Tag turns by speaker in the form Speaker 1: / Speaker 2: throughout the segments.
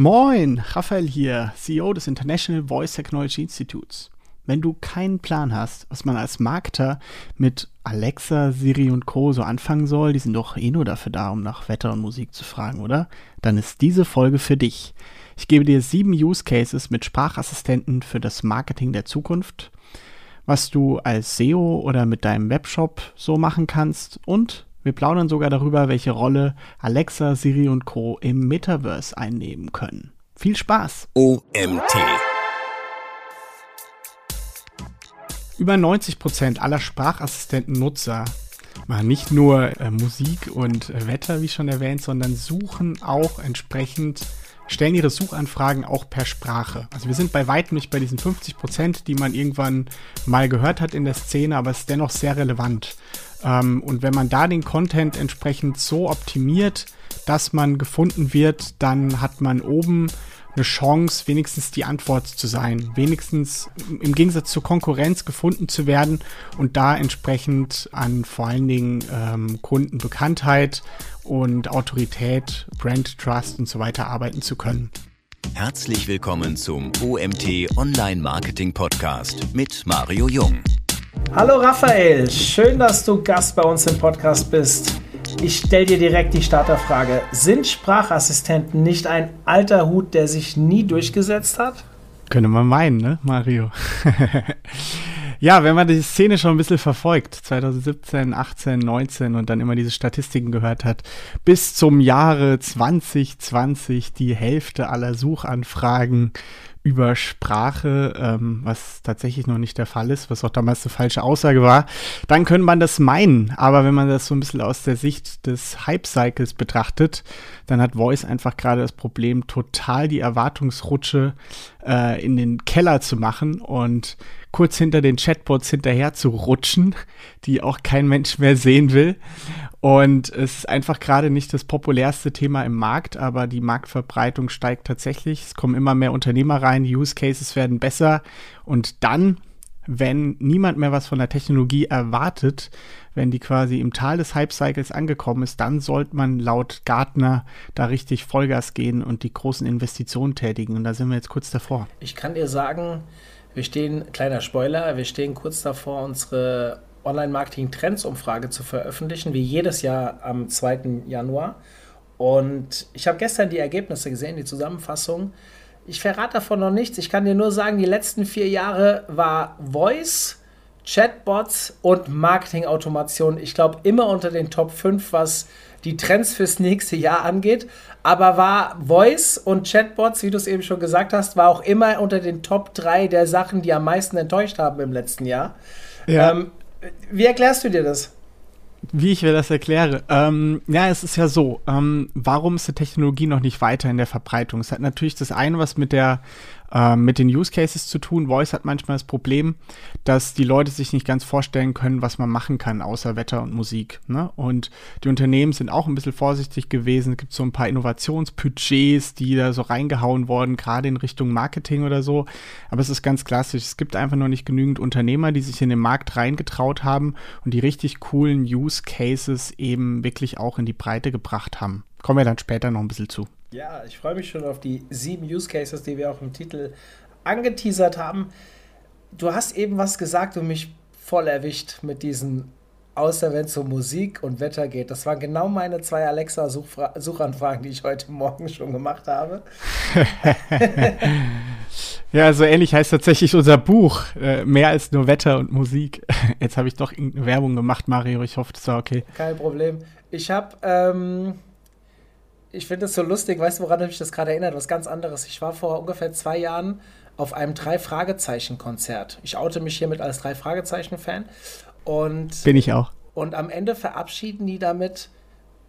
Speaker 1: Moin, Raphael hier, CEO des International Voice Technology Institutes. Wenn du keinen Plan hast, was man als Marketer mit Alexa, Siri und Co. so anfangen soll, die sind doch eh nur dafür da, um nach Wetter und Musik zu fragen, oder? Dann ist diese Folge für dich. Ich gebe dir sieben Use Cases mit Sprachassistenten für das Marketing der Zukunft, was du als SEO oder mit deinem Webshop so machen kannst und wir plaudern sogar darüber, welche Rolle Alexa, Siri und Co. im Metaverse einnehmen können. Viel Spaß!
Speaker 2: OMT.
Speaker 1: Über 90% aller Sprachassistenten-Nutzer machen nicht nur äh, Musik und äh, Wetter, wie schon erwähnt, sondern suchen auch entsprechend stellen ihre Suchanfragen auch per Sprache. Also wir sind bei weitem nicht bei diesen 50 Prozent, die man irgendwann mal gehört hat in der Szene, aber es ist dennoch sehr relevant. Ähm, und wenn man da den Content entsprechend so optimiert, dass man gefunden wird, dann hat man oben eine Chance, wenigstens die Antwort zu sein, wenigstens im Gegensatz zur Konkurrenz gefunden zu werden und da entsprechend an vor allen Dingen ähm, Kundenbekanntheit und Autorität, Brand Trust und so weiter arbeiten zu können.
Speaker 2: Herzlich willkommen zum OMT Online Marketing Podcast mit Mario Jung.
Speaker 3: Hallo Raphael, schön, dass du Gast bei uns im Podcast bist. Ich stelle dir direkt die Starterfrage. Sind Sprachassistenten nicht ein alter Hut, der sich nie durchgesetzt hat?
Speaker 1: Könnte man meinen, ne, Mario? ja, wenn man die Szene schon ein bisschen verfolgt, 2017, 18, 19 und dann immer diese Statistiken gehört hat, bis zum Jahre 2020 die Hälfte aller Suchanfragen über Sprache, ähm, was tatsächlich noch nicht der Fall ist, was auch damals eine falsche Aussage war, dann könnte man das meinen. Aber wenn man das so ein bisschen aus der Sicht des Hype-Cycles betrachtet, dann hat Voice einfach gerade das Problem, total die Erwartungsrutsche äh, in den Keller zu machen und kurz hinter den Chatbots hinterher zu rutschen, die auch kein Mensch mehr sehen will. Und es ist einfach gerade nicht das populärste Thema im Markt, aber die Marktverbreitung steigt tatsächlich. Es kommen immer mehr Unternehmer rein, die Use Cases werden besser. Und dann, wenn niemand mehr was von der Technologie erwartet, wenn die quasi im Tal des Hype-Cycles angekommen ist, dann sollte man laut Gartner da richtig Vollgas gehen und die großen Investitionen tätigen. Und da sind wir jetzt kurz davor.
Speaker 3: Ich kann dir sagen, wir stehen, kleiner Spoiler, wir stehen kurz davor, unsere Online-Marketing-Trends-Umfrage zu veröffentlichen, wie jedes Jahr am 2. Januar. Und ich habe gestern die Ergebnisse gesehen, die Zusammenfassung. Ich verrate davon noch nichts. Ich kann dir nur sagen, die letzten vier Jahre war Voice, Chatbots und Marketing-Automation, ich glaube, immer unter den Top 5, was die Trends fürs nächste Jahr angeht. Aber war Voice und Chatbots, wie du es eben schon gesagt hast, war auch immer unter den Top 3 der Sachen, die am meisten enttäuscht haben im letzten Jahr. Ja. Ähm, wie erklärst du dir das?
Speaker 1: Wie ich mir das erkläre. Ähm, ja, es ist ja so. Ähm, warum ist die Technologie noch nicht weiter in der Verbreitung? Es hat natürlich das eine, was mit der ähm, mit den Use Cases zu tun. Voice hat manchmal das Problem, dass die Leute sich nicht ganz vorstellen können, was man machen kann, außer Wetter und Musik. Ne? Und die Unternehmen sind auch ein bisschen vorsichtig gewesen. Es gibt so ein paar Innovationsbudgets, die da so reingehauen wurden, gerade in Richtung Marketing oder so. Aber es ist ganz klassisch. Es gibt einfach noch nicht genügend Unternehmer, die sich in den Markt reingetraut haben und die richtig coolen Use Cases eben wirklich auch in die Breite gebracht haben. Kommen wir dann später noch ein bisschen zu.
Speaker 3: Ja, ich freue mich schon auf die sieben Use Cases, die wir auch im Titel angeteasert haben. Du hast eben was gesagt und mich voll erwischt mit diesen, außer wenn es um Musik und Wetter geht. Das waren genau meine zwei Alexa-Suchanfragen, die ich heute Morgen schon gemacht habe.
Speaker 1: ja, so ähnlich heißt tatsächlich unser Buch. Äh, mehr als nur Wetter und Musik. Jetzt habe ich doch irgendeine Werbung gemacht, Mario. Ich hoffe, das war okay.
Speaker 3: Kein Problem. Ich habe. Ähm ich finde das so lustig, weißt du, woran mich das gerade erinnert? Was ganz anderes. Ich war vor ungefähr zwei Jahren auf einem Drei-Fragezeichen-Konzert. Ich oute mich hiermit als Drei-Fragezeichen-Fan. Und,
Speaker 1: Bin ich auch.
Speaker 3: Und am Ende verabschieden die damit,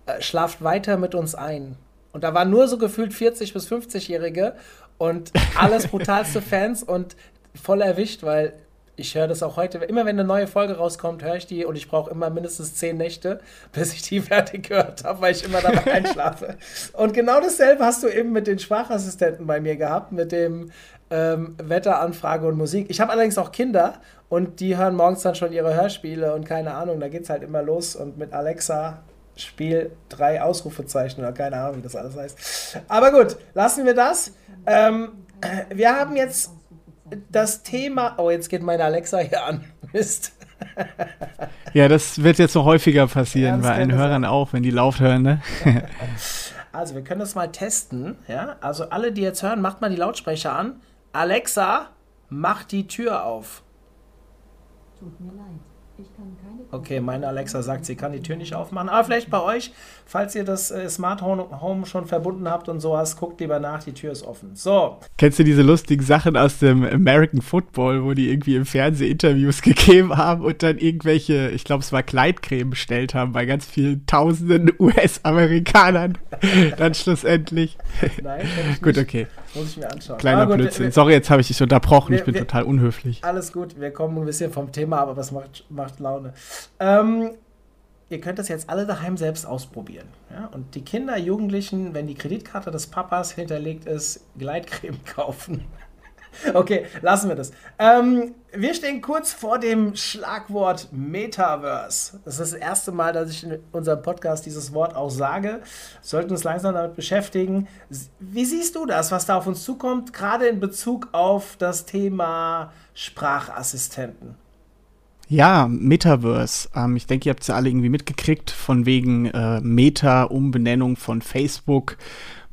Speaker 3: äh, schlaft weiter mit uns ein. Und da waren nur so gefühlt 40- bis 50-Jährige und alles brutalste Fans und voll erwischt, weil ich höre das auch heute. Immer wenn eine neue Folge rauskommt, höre ich die und ich brauche immer mindestens zehn Nächte, bis ich die fertig gehört habe, weil ich immer dabei einschlafe. und genau dasselbe hast du eben mit den Sprachassistenten bei mir gehabt, mit dem ähm, Wetteranfrage und Musik. Ich habe allerdings auch Kinder und die hören morgens dann schon ihre Hörspiele und keine Ahnung, da geht es halt immer los und mit Alexa Spiel drei Ausrufezeichen oder keine Ahnung, wie das alles heißt. Aber gut, lassen wir das. Ähm, wir haben jetzt das Thema. Oh, jetzt geht meine Alexa hier an. Mist.
Speaker 1: ja, das wird jetzt noch häufiger passieren, ja, bei allen Hörern auch, wenn die laut hören, ne?
Speaker 3: also, wir können das mal testen. Ja? Also, alle, die jetzt hören, macht mal die Lautsprecher an. Alexa, mach die Tür auf. Tut mir leid. Okay, meine Alexa sagt, sie kann die Tür nicht aufmachen. Aber vielleicht bei euch, falls ihr das äh, Smart Home schon verbunden habt und sowas, guckt lieber nach, die Tür ist offen. So.
Speaker 1: Kennst du diese lustigen Sachen aus dem American Football, wo die irgendwie im Fernsehen Interviews gegeben haben und dann irgendwelche, ich glaube, es war Kleidcreme bestellt haben bei ganz vielen tausenden US-Amerikanern? dann schlussendlich. Nein, Gut, okay. Muss ich mir anschauen. Kleiner gut, Blödsinn. Wir, Sorry, jetzt habe ich dich unterbrochen. Wir, ich bin wir, total unhöflich.
Speaker 3: Alles gut, wir kommen ein bisschen vom Thema, aber was macht, macht Laune? Ähm, ihr könnt das jetzt alle daheim selbst ausprobieren. Ja? Und die Kinder, Jugendlichen, wenn die Kreditkarte des Papas hinterlegt ist, Gleitcreme kaufen. Okay, lassen wir das. Ähm, wir stehen kurz vor dem Schlagwort Metaverse. Das ist das erste Mal, dass ich in unserem Podcast dieses Wort auch sage. Sollten uns langsam damit beschäftigen. Wie siehst du das, was da auf uns zukommt, gerade in Bezug auf das Thema Sprachassistenten?
Speaker 1: Ja, Metaverse. Ähm, ich denke, ihr habt es ja alle irgendwie mitgekriegt, von wegen äh, Meta-Umbenennung von Facebook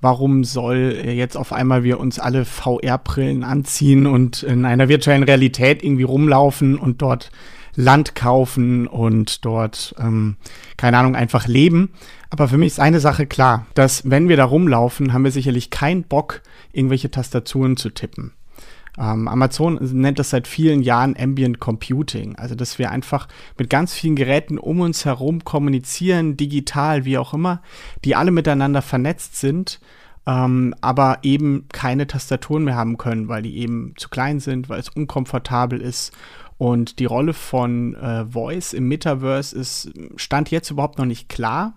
Speaker 1: warum soll jetzt auf einmal wir uns alle VR-Brillen anziehen und in einer virtuellen Realität irgendwie rumlaufen und dort Land kaufen und dort, ähm, keine Ahnung, einfach leben. Aber für mich ist eine Sache klar, dass wenn wir da rumlaufen, haben wir sicherlich keinen Bock, irgendwelche Tastaturen zu tippen. Ähm, Amazon nennt das seit vielen Jahren Ambient Computing, also dass wir einfach mit ganz vielen Geräten um uns herum kommunizieren, digital, wie auch immer, die alle miteinander vernetzt sind, ähm, aber eben keine Tastaturen mehr haben können, weil die eben zu klein sind, weil es unkomfortabel ist. Und die Rolle von äh, Voice im Metaverse ist, stand jetzt überhaupt noch nicht klar.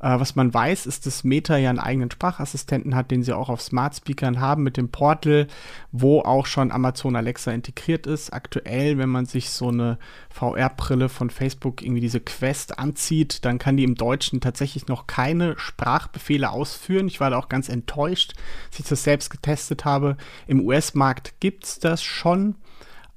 Speaker 1: Äh, was man weiß, ist, dass Meta ja einen eigenen Sprachassistenten hat, den sie auch auf Smart Speakern haben mit dem Portal, wo auch schon Amazon Alexa integriert ist. Aktuell, wenn man sich so eine VR-Brille von Facebook irgendwie diese Quest anzieht, dann kann die im Deutschen tatsächlich noch keine Sprachbefehle ausführen. Ich war da auch ganz enttäuscht, als ich das selbst getestet habe. Im US-Markt gibt es das schon.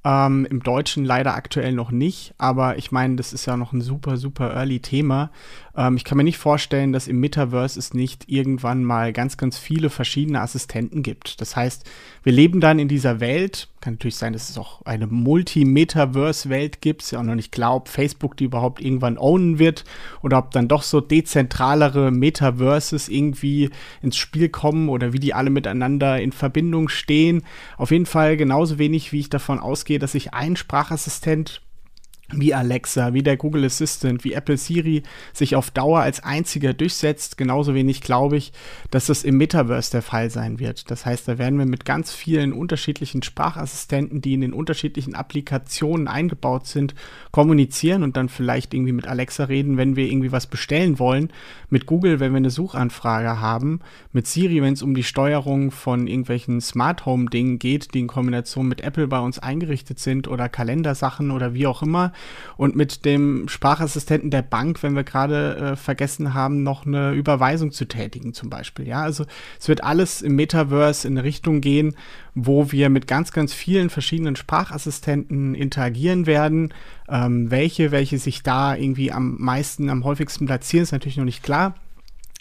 Speaker 1: Ähm, Im Deutschen leider aktuell noch nicht, aber ich meine, das ist ja noch ein super, super early Thema. Ähm, ich kann mir nicht vorstellen, dass im Metaverse es nicht irgendwann mal ganz, ganz viele verschiedene Assistenten gibt. Das heißt, wir leben dann in dieser Welt. Kann natürlich sein, dass es auch eine Multi-Metaverse-Welt gibt. Ist ja auch noch nicht klar, ob Facebook die überhaupt irgendwann ownen wird oder ob dann doch so dezentralere Metaverses irgendwie ins Spiel kommen oder wie die alle miteinander in Verbindung stehen. Auf jeden Fall genauso wenig, wie ich davon ausgehe, dass sich ein Sprachassistent wie Alexa, wie der Google Assistant, wie Apple Siri sich auf Dauer als einziger durchsetzt. Genauso wenig glaube ich, dass das im Metaverse der Fall sein wird. Das heißt, da werden wir mit ganz vielen unterschiedlichen Sprachassistenten, die in den unterschiedlichen Applikationen eingebaut sind, kommunizieren und dann vielleicht irgendwie mit Alexa reden, wenn wir irgendwie was bestellen wollen. Mit Google, wenn wir eine Suchanfrage haben. Mit Siri, wenn es um die Steuerung von irgendwelchen Smart Home Dingen geht, die in Kombination mit Apple bei uns eingerichtet sind oder Kalendersachen oder wie auch immer und mit dem Sprachassistenten der Bank, wenn wir gerade äh, vergessen haben, noch eine Überweisung zu tätigen zum Beispiel. Ja, also es wird alles im Metaverse in eine Richtung gehen, wo wir mit ganz, ganz vielen verschiedenen Sprachassistenten interagieren werden. Ähm, welche, welche sich da irgendwie am meisten, am häufigsten platzieren, ist natürlich noch nicht klar.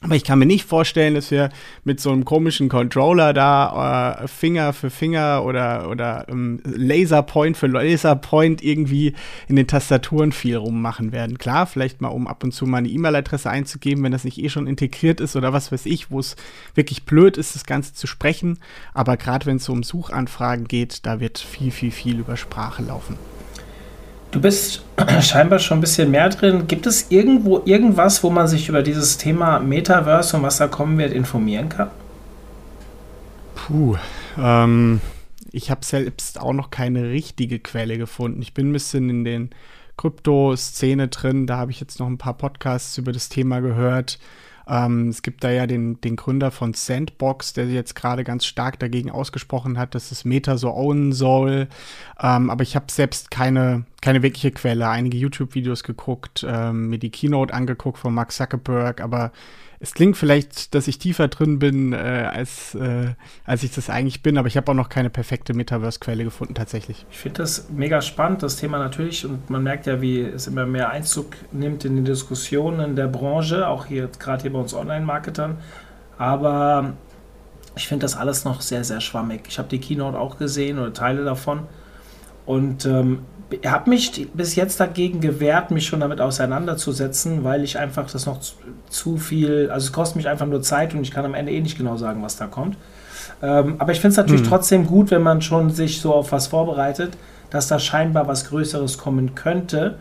Speaker 1: Aber ich kann mir nicht vorstellen, dass wir mit so einem komischen Controller da äh, Finger für Finger oder, oder ähm, Laserpoint für Laserpoint irgendwie in den Tastaturen viel rummachen werden. Klar, vielleicht mal um ab und zu mal eine E-Mail-Adresse einzugeben, wenn das nicht eh schon integriert ist oder was weiß ich, wo es wirklich blöd ist, das Ganze zu sprechen. Aber gerade wenn es so um Suchanfragen geht, da wird viel, viel, viel über Sprache laufen.
Speaker 3: Du bist scheinbar schon ein bisschen mehr drin. Gibt es irgendwo irgendwas, wo man sich über dieses Thema Metaverse und was da kommen wird informieren kann?
Speaker 1: Puh, ähm, ich habe selbst auch noch keine richtige Quelle gefunden. Ich bin ein bisschen in den Krypto-Szene drin. Da habe ich jetzt noch ein paar Podcasts über das Thema gehört. Ähm, es gibt da ja den, den Gründer von Sandbox, der jetzt gerade ganz stark dagegen ausgesprochen hat, dass es Meta so ownen soll. Ähm, aber ich habe selbst keine, keine wirkliche Quelle. Einige YouTube-Videos geguckt, ähm, mir die Keynote angeguckt von Mark Zuckerberg, aber es klingt vielleicht, dass ich tiefer drin bin, äh, als, äh, als ich das eigentlich bin, aber ich habe auch noch keine perfekte Metaverse-Quelle gefunden tatsächlich.
Speaker 3: Ich finde das mega spannend, das Thema natürlich, und man merkt ja, wie es immer mehr Einzug nimmt in die Diskussionen der Branche, auch hier gerade hier bei uns Online-Marketern. Aber ich finde das alles noch sehr, sehr schwammig. Ich habe die Keynote auch gesehen oder Teile davon. Und ähm, habe mich bis jetzt dagegen gewehrt, mich schon damit auseinanderzusetzen, weil ich einfach das noch zu, zu, viel, also es kostet mich einfach nur Zeit und ich kann am Ende eh nicht genau sagen, was da kommt. Ähm, aber ich finde es natürlich mhm. trotzdem gut, wenn man schon sich so auf was vorbereitet, dass da scheinbar was Größeres kommen könnte.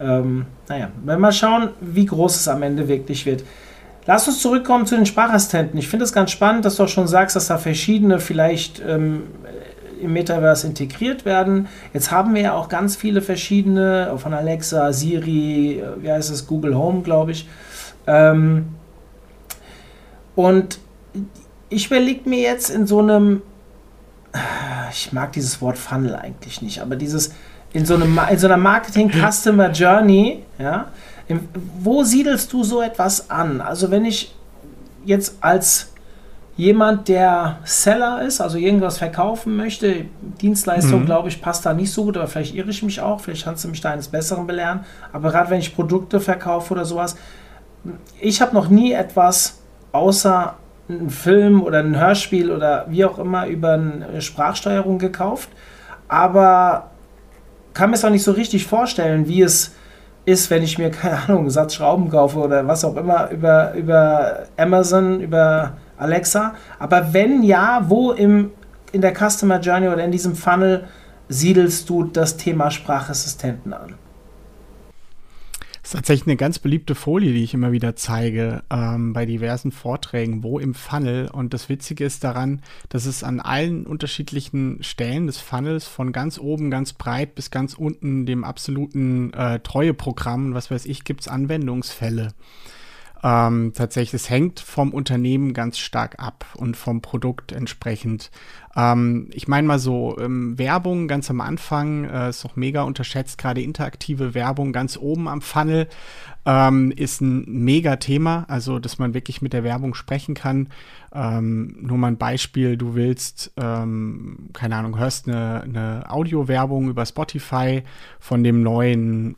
Speaker 3: Ähm, naja, wenn wir mal schauen, wie groß es am Ende wirklich wird. Lass uns zurückkommen zu den Sprachassistenten. Ich finde es ganz spannend, dass du auch schon sagst, dass da verschiedene vielleicht ähm, im Metaverse integriert werden. Jetzt haben wir ja auch ganz viele verschiedene von Alexa, Siri, äh, wie heißt es, Google Home, glaube ich. Ähm, und ich überlege mir jetzt in so einem, ich mag dieses Wort Funnel eigentlich nicht, aber dieses in so, einem, in so einer Marketing Customer Journey, ja, wo siedelst du so etwas an? Also wenn ich jetzt als jemand, der Seller ist, also irgendwas verkaufen möchte. Dienstleistung, mhm. glaube ich, passt da nicht so gut, aber vielleicht irre ich mich auch. Vielleicht kannst du mich da eines Besseren belehren. Aber gerade wenn ich Produkte verkaufe oder sowas, ich habe noch nie etwas außer einen Film oder ein Hörspiel oder wie auch immer über eine Sprachsteuerung gekauft. Aber kann mir es auch nicht so richtig vorstellen, wie es ist, wenn ich mir, keine Ahnung, einen Satz Schrauben kaufe oder was auch immer über, über Amazon, über Alexa. Aber wenn ja, wo im, in der Customer Journey oder in diesem Funnel siedelst du das Thema Sprachassistenten an?
Speaker 1: Das ist tatsächlich eine ganz beliebte Folie, die ich immer wieder zeige ähm, bei diversen Vorträgen, wo im Funnel. Und das Witzige ist daran, dass es an allen unterschiedlichen Stellen des Funnels von ganz oben, ganz breit bis ganz unten dem absoluten äh, Treueprogramm, was weiß ich, gibt es Anwendungsfälle. Ähm, tatsächlich, es hängt vom Unternehmen ganz stark ab und vom Produkt entsprechend. Ähm, ich meine mal so, ähm, Werbung ganz am Anfang äh, ist noch mega unterschätzt, gerade interaktive Werbung ganz oben am Funnel ähm, ist ein mega Thema, also dass man wirklich mit der Werbung sprechen kann. Ähm, nur mal ein Beispiel, du willst, ähm, keine Ahnung, hörst eine, eine Audio-Werbung über Spotify von dem neuen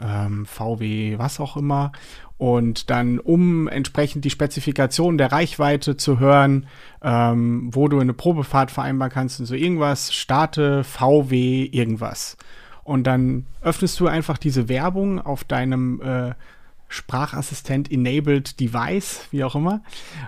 Speaker 1: VW, was auch immer und dann, um entsprechend die Spezifikation der Reichweite zu hören, ähm, wo du eine Probefahrt vereinbaren kannst und so irgendwas, starte VW irgendwas. Und dann öffnest du einfach diese Werbung auf deinem äh, Sprachassistent-enabled Device, wie auch immer,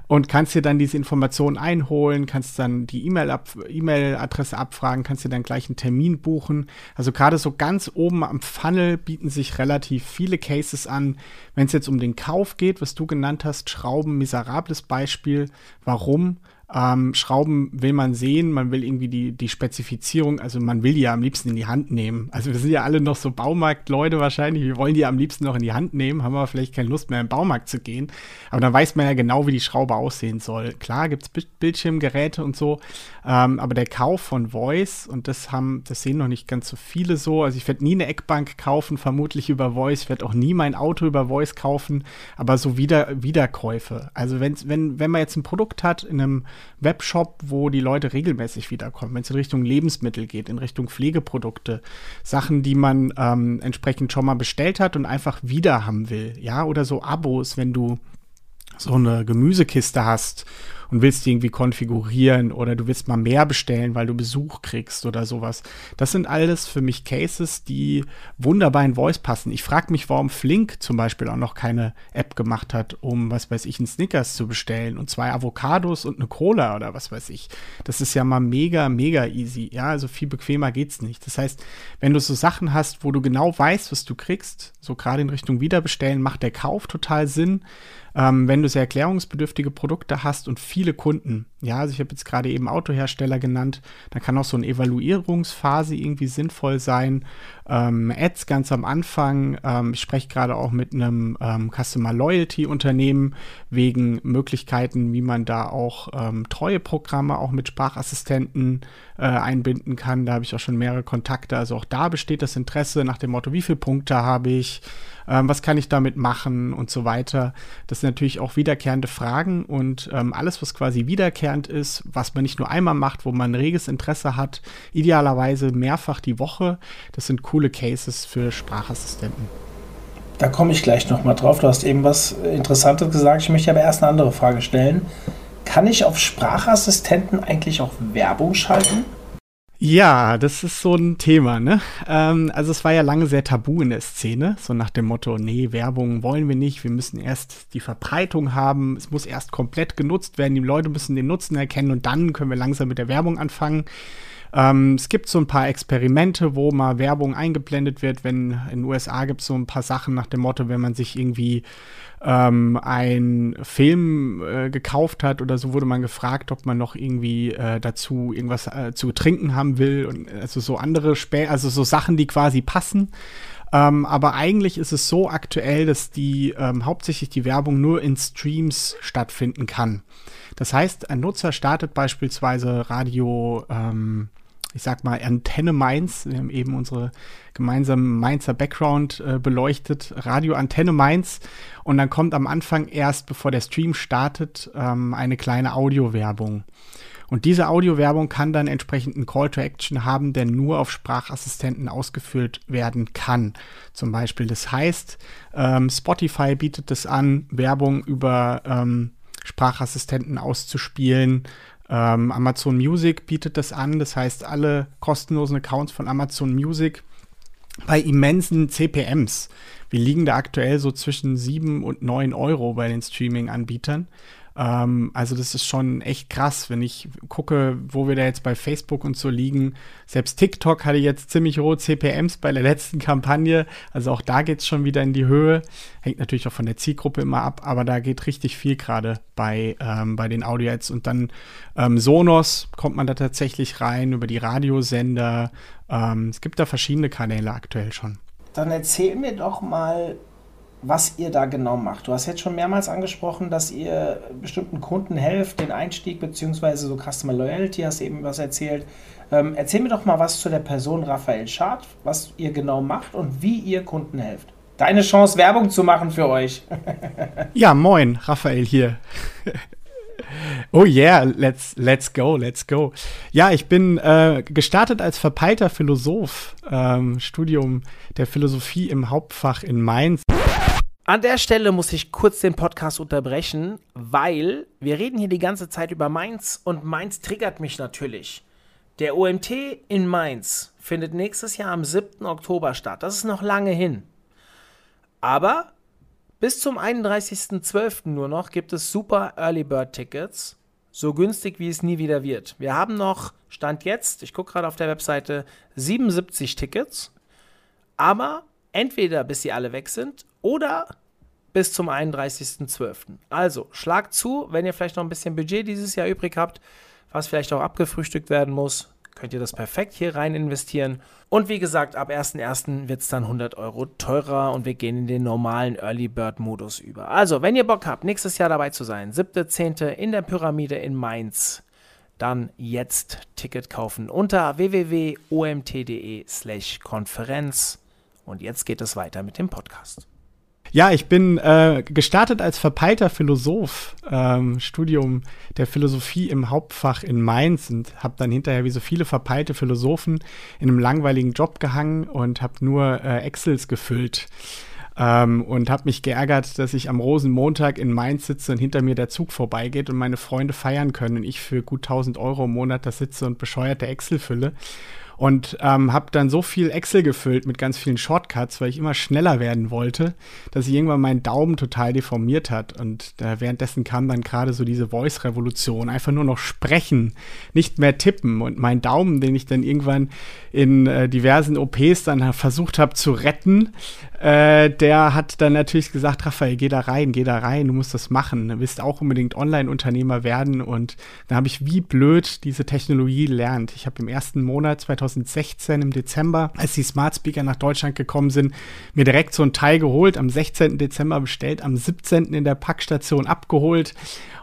Speaker 1: und kannst dir dann diese Informationen einholen, kannst dann die E-Mail-Adresse ab abfragen, kannst dir dann gleich einen Termin buchen. Also gerade so ganz oben am Funnel bieten sich relativ viele Cases an. Wenn es jetzt um den Kauf geht, was du genannt hast, Schrauben, miserables Beispiel. Warum? Ähm, Schrauben will man sehen, man will irgendwie die, die Spezifizierung, also man will die ja am liebsten in die Hand nehmen. Also wir sind ja alle noch so Baumarktleute wahrscheinlich, wir wollen die am liebsten noch in die Hand nehmen, haben aber vielleicht keine Lust mehr im Baumarkt zu gehen. Aber dann weiß man ja genau, wie die Schraube aussehen soll. Klar gibt es Bildschirmgeräte und so, ähm, aber der Kauf von Voice, und das haben, das sehen noch nicht ganz so viele so, also ich werde nie eine Eckbank kaufen, vermutlich über Voice, ich werde auch nie mein Auto über Voice kaufen, aber so wieder, Wiederkäufe. Also wenn, wenn, wenn man jetzt ein Produkt hat in einem Webshop, wo die Leute regelmäßig wiederkommen, wenn es in Richtung Lebensmittel geht, in Richtung Pflegeprodukte, Sachen, die man ähm, entsprechend schon mal bestellt hat und einfach wieder haben will, ja, oder so Abos, wenn du so eine Gemüsekiste hast und willst die irgendwie konfigurieren oder du willst mal mehr bestellen, weil du Besuch kriegst oder sowas. Das sind alles für mich Cases, die wunderbar in Voice passen. Ich frage mich, warum Flink zum Beispiel auch noch keine App gemacht hat, um, was weiß ich, einen Snickers zu bestellen und zwei Avocados und eine Cola oder was weiß ich. Das ist ja mal mega, mega easy. Ja, also viel bequemer geht's nicht. Das heißt, wenn du so Sachen hast, wo du genau weißt, was du kriegst, so gerade in Richtung Wiederbestellen, macht der Kauf total Sinn. Ähm, wenn du sehr erklärungsbedürftige Produkte hast und viele Kunden, ja, also ich habe jetzt gerade eben Autohersteller genannt, da kann auch so eine Evaluierungsphase irgendwie sinnvoll sein. Ähm, Ads ganz am Anfang, ähm, ich spreche gerade auch mit einem ähm, Customer Loyalty Unternehmen wegen Möglichkeiten, wie man da auch ähm, treue Programme auch mit Sprachassistenten äh, einbinden kann. Da habe ich auch schon mehrere Kontakte, also auch da besteht das Interesse nach dem Motto, wie viele Punkte habe ich, ähm, was kann ich damit machen und so weiter. Das sind natürlich auch wiederkehrende Fragen und ähm, alles, was quasi wiederkehrend ist, was man nicht nur einmal macht, wo man reges Interesse hat, idealerweise mehrfach die Woche, das sind coole Cases für Sprachassistenten.
Speaker 3: Da komme ich gleich nochmal drauf. Du hast eben was Interessantes gesagt. Ich möchte aber erst eine andere Frage stellen. Kann ich auf Sprachassistenten eigentlich auch Werbung schalten?
Speaker 1: Ja, das ist so ein Thema, ne? Ähm, also es war ja lange sehr tabu in der Szene, so nach dem Motto, nee, Werbung wollen wir nicht, wir müssen erst die Verbreitung haben, es muss erst komplett genutzt werden, die Leute müssen den Nutzen erkennen und dann können wir langsam mit der Werbung anfangen. Ähm, es gibt so ein paar Experimente, wo mal Werbung eingeblendet wird, wenn in den USA gibt es so ein paar Sachen nach dem Motto, wenn man sich irgendwie ähm, ein Film äh, gekauft hat oder so, wurde man gefragt, ob man noch irgendwie äh, dazu irgendwas äh, zu trinken haben will und also so andere Spä also so Sachen, die quasi passen. Ähm, aber eigentlich ist es so aktuell, dass die ähm, hauptsächlich die Werbung nur in Streams stattfinden kann. Das heißt, ein Nutzer startet beispielsweise Radio ähm, ich sag mal, Antenne Mainz. Wir haben eben unsere gemeinsamen Mainzer Background äh, beleuchtet. Radio Antenne Mainz. Und dann kommt am Anfang erst, bevor der Stream startet, ähm, eine kleine Audiowerbung. Und diese Audiowerbung kann dann entsprechend einen Call to Action haben, der nur auf Sprachassistenten ausgeführt werden kann. Zum Beispiel, das heißt, ähm, Spotify bietet es an, Werbung über ähm, Sprachassistenten auszuspielen. Ähm, Amazon Music bietet das an, das heißt, alle kostenlosen Accounts von Amazon Music bei immensen CPMs. Wir liegen da aktuell so zwischen 7 und 9 Euro bei den Streaming-Anbietern. Ähm, also das ist schon echt krass, wenn ich gucke, wo wir da jetzt bei Facebook und so liegen. Selbst TikTok hatte jetzt ziemlich hohe CPMs bei der letzten Kampagne. Also auch da geht es schon wieder in die Höhe. Hängt natürlich auch von der Zielgruppe immer ab, aber da geht richtig viel gerade bei, ähm, bei den Audio-Ads. Und dann ähm, Sonos kommt man da tatsächlich rein über die Radiosender. Ähm, es gibt da verschiedene Kanäle aktuell schon.
Speaker 3: Dann erzähl mir doch mal, was ihr da genau macht. Du hast jetzt schon mehrmals angesprochen, dass ihr bestimmten Kunden helft, den Einstieg beziehungsweise so Customer Loyalty, hast eben was erzählt. Ähm, erzähl mir doch mal was zu der Person Raphael Schad, was ihr genau macht und wie ihr Kunden helft. Deine Chance, Werbung zu machen für euch.
Speaker 1: ja, moin, Raphael hier. Oh yeah, let's, let's go, let's go. Ja, ich bin äh, gestartet als verpeilter Philosoph, ähm, Studium der Philosophie im Hauptfach in Mainz.
Speaker 3: An der Stelle muss ich kurz den Podcast unterbrechen, weil wir reden hier die ganze Zeit über Mainz und Mainz triggert mich natürlich. Der OMT in Mainz findet nächstes Jahr am 7. Oktober statt. Das ist noch lange hin. Aber bis zum 31.12. nur noch gibt es super Early Bird Tickets, so günstig wie es nie wieder wird. Wir haben noch, Stand jetzt, ich gucke gerade auf der Webseite, 77 Tickets. Aber entweder bis sie alle weg sind oder bis zum 31.12. Also schlag zu, wenn ihr vielleicht noch ein bisschen Budget dieses Jahr übrig habt, was vielleicht auch abgefrühstückt werden muss, könnt ihr das perfekt hier rein investieren. Und wie gesagt, ab 1.1. wird es dann 100 Euro teurer und wir gehen in den normalen Early Bird Modus über. Also, wenn ihr Bock habt, nächstes Jahr dabei zu sein, 7.10. in der Pyramide in Mainz, dann jetzt Ticket kaufen unter www.omt.de slash Konferenz. Und jetzt geht es weiter mit dem Podcast.
Speaker 1: Ja, ich bin äh, gestartet als verpeilter Philosoph, ähm, Studium der Philosophie im Hauptfach in Mainz und habe dann hinterher wie so viele verpeilte Philosophen in einem langweiligen Job gehangen und habe nur äh, Excels gefüllt. Ähm, und habe mich geärgert, dass ich am Rosenmontag in Mainz sitze und hinter mir der Zug vorbeigeht und meine Freunde feiern können und ich für gut 1000 Euro im Monat da sitze und bescheuerte Excel fülle. Und ähm, habe dann so viel Excel gefüllt mit ganz vielen Shortcuts, weil ich immer schneller werden wollte, dass ich irgendwann meinen Daumen total deformiert hat. Und äh, währenddessen kam dann gerade so diese Voice-Revolution, einfach nur noch sprechen, nicht mehr tippen. Und mein Daumen, den ich dann irgendwann in äh, diversen OPs dann versucht habe zu retten, äh, der hat dann natürlich gesagt, Raphael, geh da rein, geh da rein, du musst das machen. Du willst auch unbedingt Online-Unternehmer werden. Und dann habe ich wie blöd diese Technologie gelernt. Ich habe im ersten Monat 2000 2016 im Dezember, als die Smart Speaker nach Deutschland gekommen sind, mir direkt so ein Teil geholt, am 16. Dezember bestellt, am 17. in der Packstation abgeholt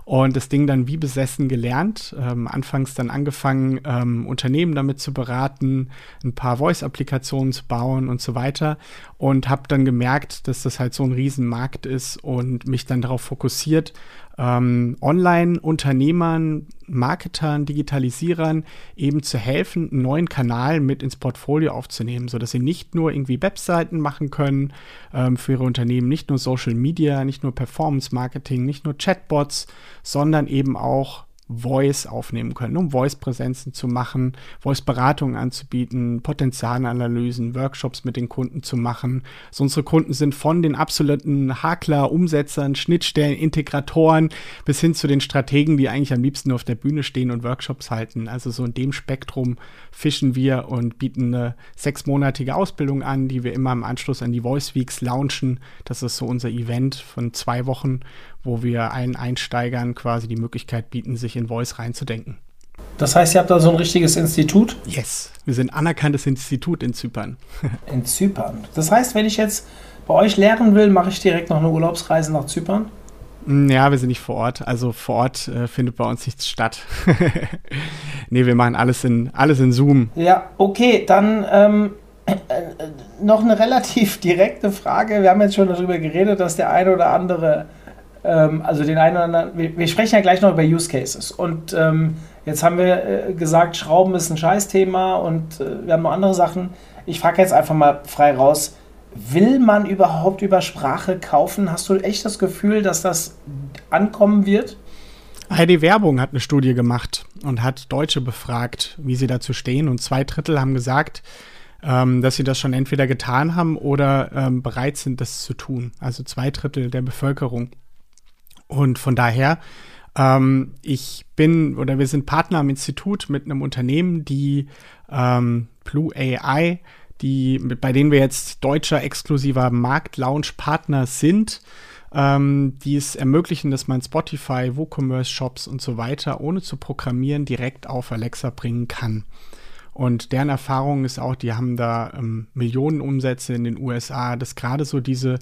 Speaker 1: und das Ding dann wie besessen gelernt. Ähm, anfangs dann angefangen, ähm, Unternehmen damit zu beraten, ein paar Voice-Applikationen zu bauen und so weiter. Und habe dann gemerkt, dass das halt so ein Riesenmarkt ist und mich dann darauf fokussiert, ähm, Online-Unternehmern, Marketern, Digitalisierern eben zu helfen, einen neuen Kanal mit ins Portfolio aufzunehmen, sodass sie nicht nur irgendwie Webseiten machen können ähm, für ihre Unternehmen, nicht nur Social Media, nicht nur Performance Marketing, nicht nur Chatbots, sondern eben auch Voice aufnehmen können, um Voice-Präsenzen zu machen, Voice-Beratungen anzubieten, Potenzialanalysen, Workshops mit den Kunden zu machen. So unsere Kunden sind von den absoluten Hakler, Umsetzern, Schnittstellen, Integratoren bis hin zu den Strategen, die eigentlich am liebsten nur auf der Bühne stehen und Workshops halten. Also so in dem Spektrum fischen wir und bieten eine sechsmonatige Ausbildung an, die wir immer im Anschluss an die Voice Weeks launchen. Das ist so unser Event von zwei Wochen, wo wir allen Einsteigern quasi die Möglichkeit bieten, sich in Voice reinzudenken.
Speaker 3: Das heißt, ihr habt da so ein richtiges Institut?
Speaker 1: Yes, wir sind anerkanntes Institut in Zypern.
Speaker 3: in Zypern. Das heißt, wenn ich jetzt bei euch lehren will, mache ich direkt noch eine Urlaubsreise nach Zypern?
Speaker 1: Mm, ja, wir sind nicht vor Ort. Also vor Ort äh, findet bei uns nichts statt. nee, wir machen alles in, alles in Zoom.
Speaker 3: Ja, okay, dann ähm, äh, äh, noch eine relativ direkte Frage. Wir haben jetzt schon darüber geredet, dass der eine oder andere ähm, also den einen oder anderen, wir, wir, sprechen ja gleich noch über Use Cases. Und ähm, jetzt haben wir äh, gesagt, Schrauben ist ein Scheißthema und äh, wir haben noch andere Sachen. Ich frage jetzt einfach mal frei raus, will man überhaupt über Sprache kaufen? Hast du echt das Gefühl, dass das ankommen wird?
Speaker 1: Heidi Werbung hat eine Studie gemacht und hat Deutsche befragt, wie sie dazu stehen. Und zwei Drittel haben gesagt, ähm, dass sie das schon entweder getan haben oder ähm, bereit sind, das zu tun. Also zwei Drittel der Bevölkerung. Und von daher, ähm, ich bin oder wir sind Partner am Institut mit einem Unternehmen, die ähm, Blue AI, die, bei denen wir jetzt deutscher exklusiver Marktlaunch-Partner sind, ähm, die es ermöglichen, dass man Spotify, WooCommerce-Shops und so weiter ohne zu programmieren direkt auf Alexa bringen kann. Und deren Erfahrung ist auch, die haben da ähm, Millionen Umsätze in den USA, dass gerade so diese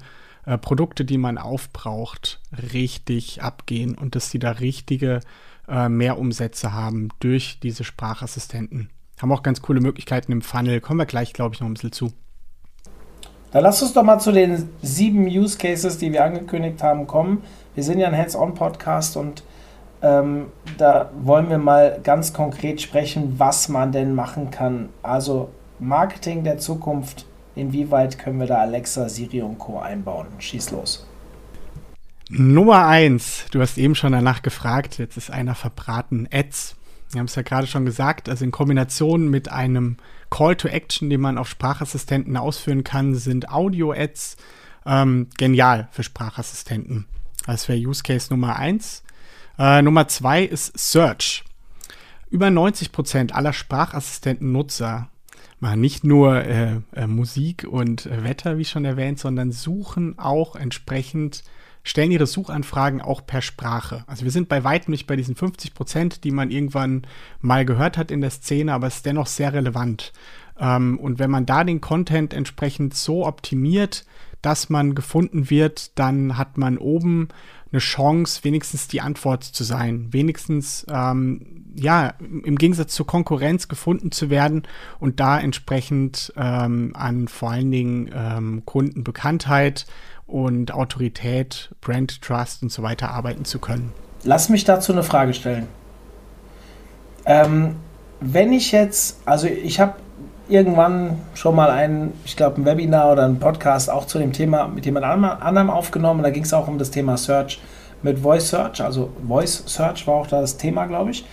Speaker 1: äh, Produkte, die man aufbraucht, richtig abgehen und dass sie da richtige äh, Mehrumsätze haben durch diese Sprachassistenten. Haben auch ganz coole Möglichkeiten im Funnel. Kommen wir gleich, glaube ich, noch ein bisschen zu.
Speaker 3: Dann lass uns doch mal zu den sieben Use Cases, die wir angekündigt haben, kommen. Wir sind ja ein Hands-on-Podcast und ähm, da wollen wir mal ganz konkret sprechen, was man denn machen kann. Also Marketing der Zukunft Inwieweit können wir da Alexa, Siri und Co. einbauen? Schieß los.
Speaker 1: Nummer eins, du hast eben schon danach gefragt, jetzt ist einer verbraten, Ads. Wir haben es ja gerade schon gesagt, also in Kombination mit einem Call to Action, den man auf Sprachassistenten ausführen kann, sind Audio-Ads ähm, genial für Sprachassistenten. Das wäre Use Case Nummer eins. Äh, Nummer zwei ist Search. Über 90 Prozent aller Sprachassistenten-Nutzer machen nicht nur äh, äh, Musik und äh, Wetter, wie schon erwähnt, sondern suchen auch entsprechend, stellen ihre Suchanfragen auch per Sprache. Also wir sind bei weitem nicht bei diesen 50 Prozent, die man irgendwann mal gehört hat in der Szene, aber es ist dennoch sehr relevant. Ähm, und wenn man da den Content entsprechend so optimiert, dass man gefunden wird, dann hat man oben eine Chance, wenigstens die Antwort zu sein, wenigstens ähm, ja im Gegensatz zur Konkurrenz gefunden zu werden und da entsprechend ähm, an vor allen Dingen ähm, Kundenbekanntheit und Autorität, Brand Trust und so weiter arbeiten zu können.
Speaker 3: Lass mich dazu eine Frage stellen. Ähm, wenn ich jetzt, also ich habe irgendwann schon mal ein, ich glaube, ein Webinar oder ein Podcast auch zu dem Thema mit jemand anderem aufgenommen. Da ging es auch um das Thema Search. mit Voice Search, also Voice Search war auch das Thema, glaube ich.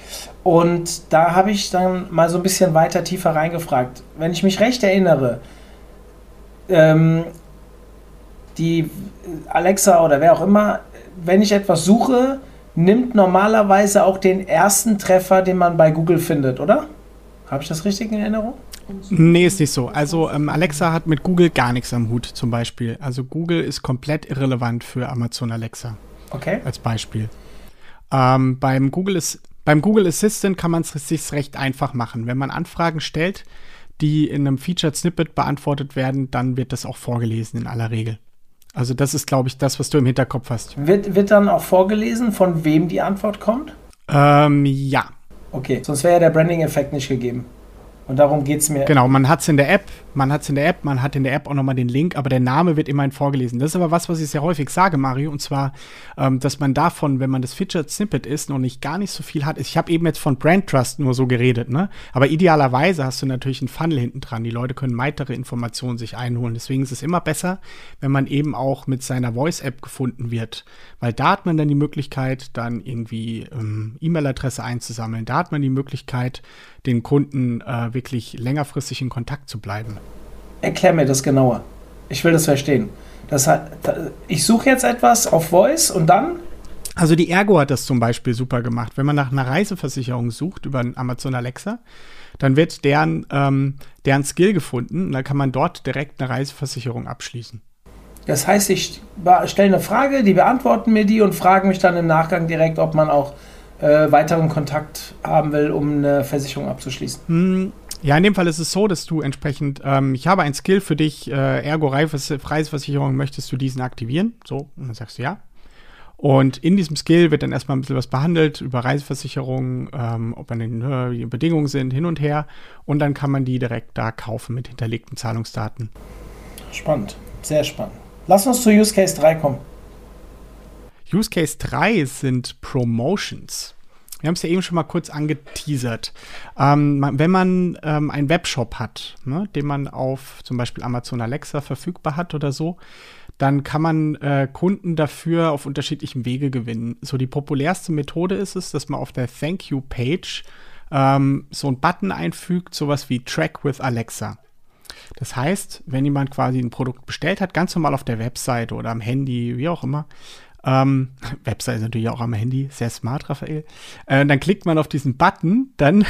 Speaker 3: Und da habe ich dann mal so ein bisschen weiter tiefer reingefragt. Wenn ich mich recht erinnere, ähm, die Alexa oder wer auch immer, wenn ich etwas suche, nimmt normalerweise auch den ersten Treffer, den man bei Google findet, oder? Habe ich das richtig in Erinnerung?
Speaker 1: Nee, ist nicht so. Also ähm, Alexa hat mit Google gar nichts am Hut zum Beispiel. Also Google ist komplett irrelevant für Amazon Alexa.
Speaker 3: Okay.
Speaker 1: Als Beispiel. Ähm, beim, Google ist, beim Google Assistant kann man es sich recht einfach machen. Wenn man Anfragen stellt, die in einem Featured Snippet beantwortet werden, dann wird das auch vorgelesen in aller Regel. Also das ist, glaube ich, das, was du im Hinterkopf hast.
Speaker 3: Wird, wird dann auch vorgelesen, von wem die Antwort kommt?
Speaker 1: Ähm, ja.
Speaker 3: Okay, sonst wäre ja der Branding-Effekt nicht gegeben. Und darum geht es mir.
Speaker 1: Genau, man hat es in der App, man hat es in der App, man hat in der App auch nochmal den Link, aber der Name wird immerhin vorgelesen. Das ist aber was, was ich sehr häufig sage, Mario, und zwar, ähm, dass man davon, wenn man das Featured Snippet ist, noch nicht gar nicht so viel hat. Ich habe eben jetzt von Brand Trust nur so geredet, ne? Aber idealerweise hast du natürlich einen Funnel hinten dran. Die Leute können weitere Informationen sich einholen. Deswegen ist es immer besser, wenn man eben auch mit seiner Voice-App gefunden wird. Weil da hat man dann die Möglichkeit, dann irgendwie ähm, E-Mail-Adresse einzusammeln. Da hat man die Möglichkeit, den Kunden äh, wirklich längerfristig in Kontakt zu bleiben.
Speaker 3: Erklär mir das genauer. Ich will das verstehen. Das hat, ich suche jetzt etwas auf Voice und dann?
Speaker 1: Also die Ergo hat das zum Beispiel super gemacht. Wenn man nach einer Reiseversicherung sucht über Amazon Alexa, dann wird deren, ähm, deren Skill gefunden und dann kann man dort direkt eine Reiseversicherung abschließen.
Speaker 3: Das heißt, ich stelle eine Frage, die beantworten mir die und fragen mich dann im Nachgang direkt, ob man auch äh, weiteren Kontakt haben will, um eine Versicherung abzuschließen.
Speaker 1: Ja, in dem Fall ist es so, dass du entsprechend, ähm, ich habe ein Skill für dich, äh, ergo Reiseversicherung, möchtest du diesen aktivieren? So, und dann sagst du ja. Und in diesem Skill wird dann erstmal ein bisschen was behandelt über Reiseversicherungen, ähm, ob an den äh, Bedingungen sind, hin und her. Und dann kann man die direkt da kaufen mit hinterlegten Zahlungsdaten.
Speaker 3: Spannend, sehr spannend. Lass uns zu Use Case 3 kommen.
Speaker 1: Use Case 3 sind Promotions. Wir haben es ja eben schon mal kurz angeteasert. Ähm, wenn man ähm, einen Webshop hat, ne, den man auf zum Beispiel Amazon Alexa verfügbar hat oder so, dann kann man äh, Kunden dafür auf unterschiedlichen Wege gewinnen. So die populärste Methode ist es, dass man auf der Thank You Page ähm, so einen Button einfügt, sowas wie Track with Alexa. Das heißt, wenn jemand quasi ein Produkt bestellt hat, ganz normal auf der Webseite oder am Handy, wie auch immer, ähm, Website ist natürlich auch am Handy, sehr smart, Raphael. Äh, dann klickt man auf diesen Button, dann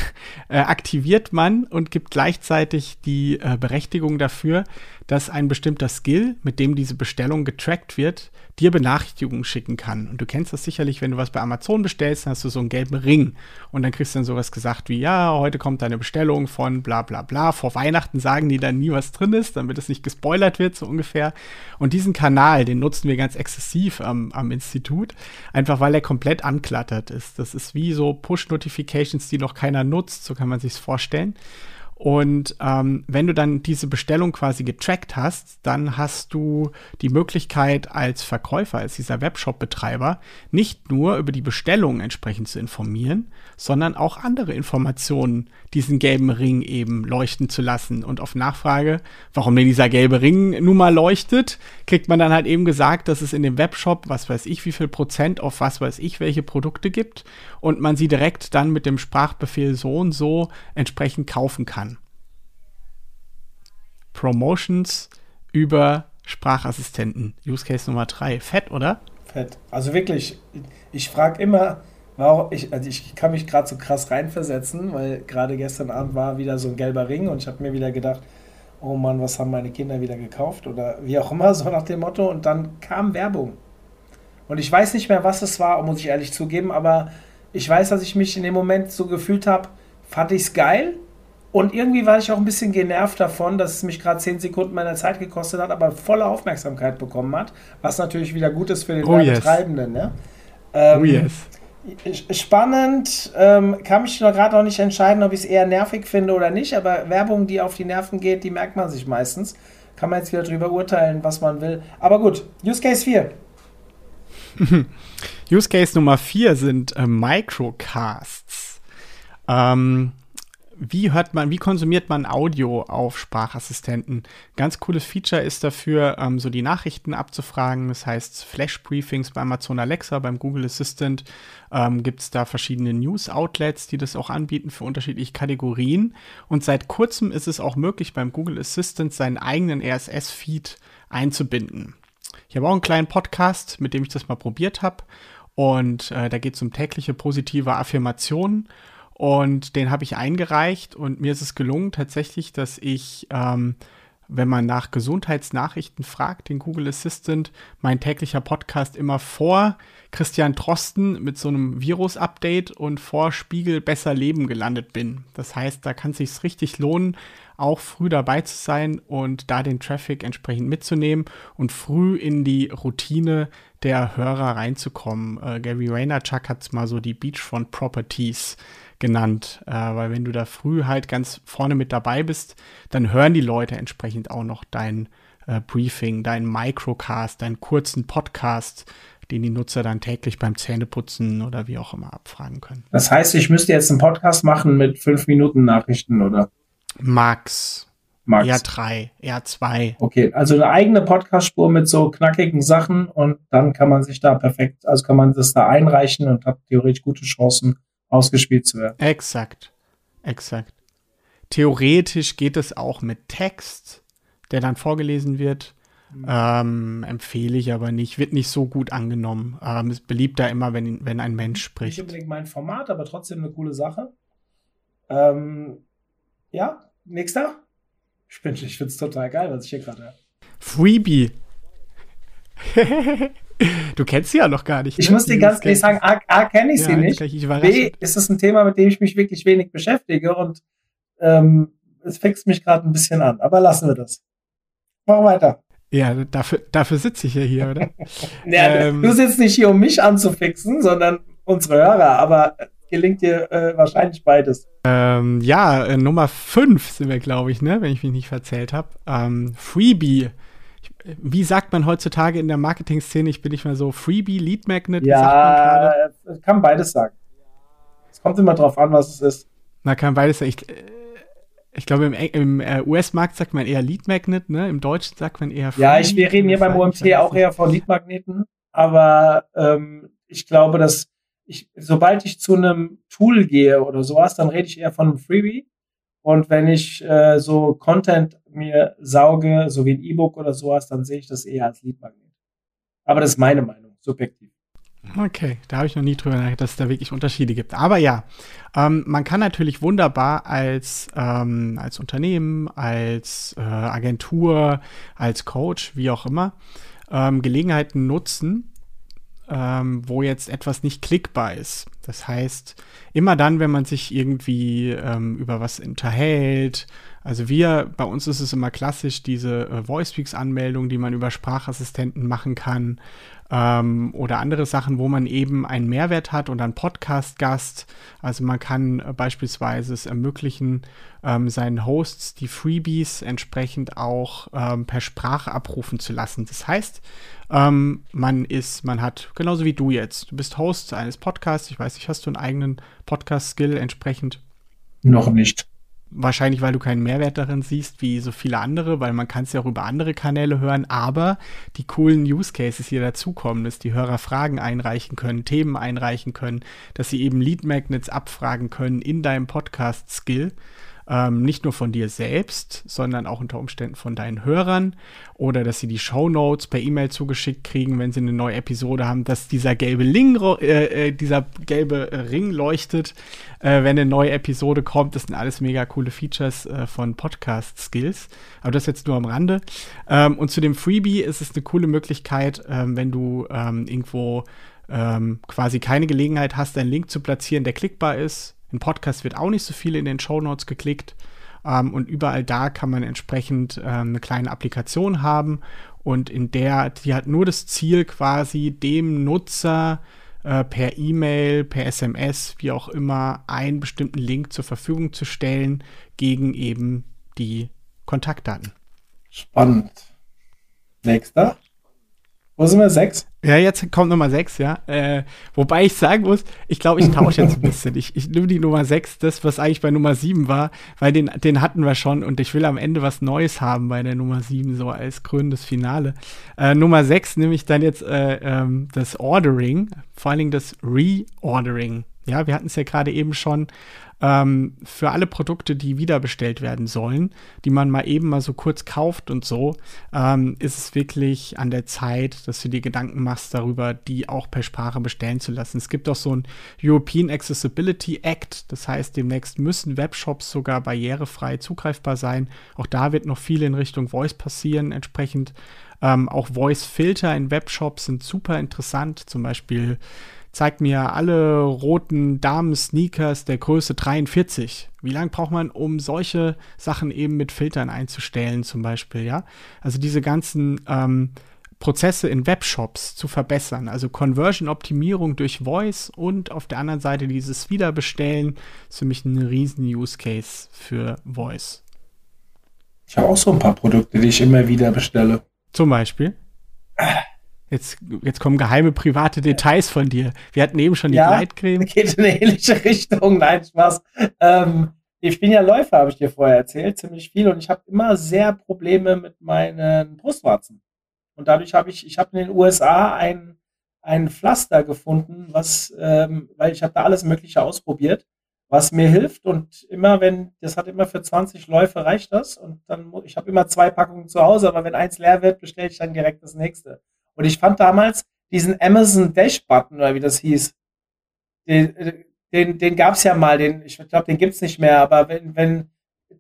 Speaker 1: äh, aktiviert man und gibt gleichzeitig die äh, Berechtigung dafür, dass ein bestimmter Skill, mit dem diese Bestellung getrackt wird, dir Benachrichtigungen schicken kann. Und du kennst das sicherlich, wenn du was bei Amazon bestellst, dann hast du so einen gelben Ring. Und dann kriegst du dann sowas gesagt wie, ja, heute kommt deine Bestellung von bla bla bla. Vor Weihnachten sagen die dann nie, was drin ist, damit es nicht gespoilert wird, so ungefähr. Und diesen Kanal, den nutzen wir ganz exzessiv am, am Institut, einfach weil er komplett anklattert ist. Das ist wie so Push-Notifications, die noch keiner nutzt, so kann man sich vorstellen. Und ähm, wenn du dann diese Bestellung quasi getrackt hast, dann hast du die Möglichkeit als Verkäufer, als dieser Webshop-Betreiber, nicht nur über die Bestellung entsprechend zu informieren, sondern auch andere Informationen diesen gelben Ring eben leuchten zu lassen. Und auf Nachfrage, warum denn dieser gelbe Ring nun mal leuchtet, kriegt man dann halt eben gesagt, dass es in dem Webshop, was weiß ich, wie viel Prozent auf was weiß ich, welche Produkte gibt und man sie direkt dann mit dem Sprachbefehl so und so entsprechend kaufen kann. Promotions über Sprachassistenten. Use Case Nummer 3. Fett, oder?
Speaker 3: Fett. Also wirklich, ich frage immer, warum ich, also ich kann mich gerade so krass reinversetzen, weil gerade gestern Abend war wieder so ein gelber Ring und ich habe mir wieder gedacht, oh Mann, was haben meine Kinder wieder gekauft oder wie auch immer, so nach dem Motto. Und dann kam Werbung. Und ich weiß nicht mehr, was es war, muss ich ehrlich zugeben, aber ich weiß, dass ich mich in dem Moment so gefühlt habe, fand ich es geil, und irgendwie war ich auch ein bisschen genervt davon, dass es mich gerade 10 Sekunden meiner Zeit gekostet hat, aber volle Aufmerksamkeit bekommen hat, was natürlich wieder gut ist für den
Speaker 1: oh
Speaker 3: Werbetreibenden. Yes. Ne? Ähm, oh yes. Spannend, ähm, kann mich noch gerade noch nicht entscheiden, ob ich es eher nervig finde oder nicht, aber Werbung, die auf die Nerven geht, die merkt man sich meistens. Kann man jetzt wieder drüber urteilen, was man will. Aber gut, Use Case 4.
Speaker 1: Use Case Nummer 4 sind äh, Microcasts. Ähm, wie hört man, wie konsumiert man Audio auf Sprachassistenten? Ganz cooles Feature ist dafür, ähm, so die Nachrichten abzufragen. Das heißt, Flash-Briefings bei Amazon Alexa, beim Google Assistant ähm, gibt es da verschiedene News-Outlets, die das auch anbieten für unterschiedliche Kategorien. Und seit kurzem ist es auch möglich, beim Google Assistant seinen eigenen RSS-Feed einzubinden. Ich habe auch einen kleinen Podcast, mit dem ich das mal probiert habe. Und äh, da geht es um tägliche positive Affirmationen. Und den habe ich eingereicht und mir ist es gelungen tatsächlich, dass ich, ähm, wenn man nach Gesundheitsnachrichten fragt, den Google Assistant, mein täglicher Podcast immer vor Christian Trosten mit so einem Virus-Update und vor Spiegel besser Leben gelandet bin. Das heißt, da kann es sich richtig lohnen, auch früh dabei zu sein und da den Traffic entsprechend mitzunehmen und früh in die Routine der Hörer reinzukommen. Äh, Gary Vaynerchuk hat es mal so die Beachfront Properties genannt, äh, weil wenn du da früh halt ganz vorne mit dabei bist, dann hören die Leute entsprechend auch noch dein äh, Briefing, deinen Microcast, deinen kurzen Podcast, den die Nutzer dann täglich beim Zähneputzen oder wie auch immer abfragen können.
Speaker 3: Das heißt, ich müsste jetzt einen Podcast machen mit fünf Minuten Nachrichten, oder?
Speaker 1: Max. Max. Eher drei, eher zwei.
Speaker 3: Okay, also eine eigene Podcast-Spur mit so knackigen Sachen und dann kann man sich da perfekt, also kann man das da einreichen und hat theoretisch gute Chancen, ausgespielt zu werden.
Speaker 1: Exakt. Exakt. Theoretisch geht es auch mit Text, der dann vorgelesen wird. Mhm. Ähm, empfehle ich aber nicht, wird nicht so gut angenommen. Ähm, ist beliebter immer, wenn, wenn ein Mensch spricht.
Speaker 3: Nicht unbedingt mein Format, aber trotzdem eine coole Sache. Ähm, ja, nächster. Ich, ich finde es total geil, was ich hier gerade habe.
Speaker 1: Freebie. Du kennst sie ja noch gar nicht.
Speaker 3: Ich ne? muss dir ganz ehrlich sagen, A, A kenne ich ja, sie nicht. Ich B ist es ein Thema, mit dem ich mich wirklich wenig beschäftige und ähm, es fixt mich gerade ein bisschen an. Aber lassen wir das. Mach weiter.
Speaker 1: Ja, dafür, dafür sitze ich ja hier, oder?
Speaker 3: ja, ähm, du sitzt nicht hier, um mich anzufixen, sondern unsere Hörer, aber gelingt dir äh, wahrscheinlich beides.
Speaker 1: Ähm, ja, äh, Nummer 5 sind wir, glaube ich, ne, wenn ich mich nicht verzählt habe. Ähm, Freebie wie sagt man heutzutage in der Marketing-Szene? Ich bin nicht mehr so Freebie, Lead Magnet.
Speaker 3: Ja, kann beides sagen. Es kommt immer drauf an, was es ist.
Speaker 1: Na, kann beides sagen. Ich, äh, ich glaube, im, im äh, US-Markt sagt man eher Lead Magnet, ne? Im Deutschen sagt man eher
Speaker 3: Freebie. Ja, ich, wir reden hier beim OMT auch eher von Lead Magneten. Aber ähm, ich glaube, dass ich, sobald ich zu einem Tool gehe oder sowas, dann rede ich eher von einem Freebie. Und wenn ich äh, so Content mir sauge, so wie ein E-Book oder sowas, dann sehe ich das eher als Leadmagnet. Aber das ist meine Meinung, subjektiv.
Speaker 1: Okay, da habe ich noch nie drüber nachgedacht, dass es da wirklich Unterschiede gibt. Aber ja, ähm, man kann natürlich wunderbar als, ähm, als Unternehmen, als äh, Agentur, als Coach, wie auch immer, ähm, Gelegenheiten nutzen, ähm, wo jetzt etwas nicht klickbar ist. Das heißt, immer dann, wenn man sich irgendwie ähm, über was unterhält, also wir, bei uns ist es immer klassisch, diese äh, VoiceSpeaks-Anmeldung, die man über Sprachassistenten machen kann ähm, oder andere Sachen, wo man eben einen Mehrwert hat und einen Podcast-Gast. Also man kann äh, beispielsweise es ermöglichen, ähm, seinen Hosts die Freebies entsprechend auch ähm, per Sprache abrufen zu lassen. Das heißt, ähm, man ist, man hat, genauso wie du jetzt, du bist Host eines Podcasts, ich weiß nicht, hast du einen eigenen Podcast-Skill entsprechend?
Speaker 3: Noch nicht.
Speaker 1: Wahrscheinlich, weil du keinen Mehrwert darin siehst, wie so viele andere, weil man kann es ja auch über andere Kanäle hören, aber die coolen Use Cases hier dazukommen, dass die Hörer Fragen einreichen können, Themen einreichen können, dass sie eben Lead Magnets abfragen können in deinem Podcast-Skill ähm, nicht nur von dir selbst, sondern auch unter Umständen von deinen Hörern oder dass sie die Show Notes per E-Mail zugeschickt kriegen, wenn sie eine neue Episode haben, dass dieser gelbe, Ling, äh, äh, dieser gelbe Ring leuchtet, äh, wenn eine neue Episode kommt. Das sind alles mega coole Features äh, von Podcast Skills. Aber das jetzt nur am Rande. Ähm, und zu dem Freebie ist es eine coole Möglichkeit, ähm, wenn du ähm, irgendwo ähm, quasi keine Gelegenheit hast, einen Link zu platzieren, der klickbar ist, ein Podcast wird auch nicht so viel in den Show Notes geklickt. Ähm, und überall da kann man entsprechend ähm, eine kleine Applikation haben. Und in der, die hat nur das Ziel, quasi dem Nutzer äh, per E-Mail, per SMS, wie auch immer, einen bestimmten Link zur Verfügung zu stellen gegen eben die Kontaktdaten.
Speaker 3: Spannend. Nächster. Wo sind wir? Sechs?
Speaker 1: Ja, jetzt kommt Nummer 6, ja. Äh, wobei ich sagen muss, ich glaube, ich tausche jetzt ein bisschen. Ich, ich nehme die Nummer 6, das, was eigentlich bei Nummer 7 war, weil den, den hatten wir schon und ich will am Ende was Neues haben bei der Nummer 7, so als krönendes Finale. Äh, Nummer 6 nehme ich dann jetzt äh, ähm, das Ordering, vor allen Dingen das Reordering. Ja, wir hatten es ja gerade eben schon ähm, für alle Produkte, die wiederbestellt werden sollen, die man mal eben mal so kurz kauft und so, ähm, ist es wirklich an der Zeit, dass du dir Gedanken machst darüber, die auch per Sprache bestellen zu lassen. Es gibt auch so ein European Accessibility Act, das heißt, demnächst müssen Webshops sogar barrierefrei zugreifbar sein. Auch da wird noch viel in Richtung Voice passieren, entsprechend. Ähm, auch Voice-Filter in Webshops sind super interessant, zum Beispiel zeigt mir alle roten Damen-Sneakers der Größe 43. Wie lange braucht man, um solche Sachen eben mit Filtern einzustellen, zum Beispiel, ja? Also diese ganzen ähm, Prozesse in Webshops zu verbessern. Also Conversion-Optimierung durch Voice und auf der anderen Seite dieses Wiederbestellen ist für mich ein riesen Use-Case für Voice.
Speaker 3: Ich habe auch so ein paar Produkte, die ich immer wieder bestelle.
Speaker 1: Zum Beispiel? Jetzt, jetzt kommen geheime private Details von dir. Wir hatten eben schon die ja, Gleitcreme.
Speaker 3: Geht in eine ähnliche Richtung. Nein, Spaß. Ähm, ich bin ja Läufer, habe ich dir vorher erzählt, ziemlich viel. Und ich habe immer sehr Probleme mit meinen Brustwarzen. Und dadurch habe ich, ich habe in den USA ein, ein Pflaster gefunden, was, ähm, weil ich habe da alles Mögliche ausprobiert, was mir hilft. Und immer wenn, das hat immer für 20 Läufe reicht das. Und dann, ich habe immer zwei Packungen zu Hause, aber wenn eins leer wird, bestelle ich dann direkt das nächste. Und ich fand damals diesen Amazon Dash Button oder wie das hieß, den, den, den gab es ja mal, den, ich glaube, den gibt es nicht mehr, aber wenn, wenn,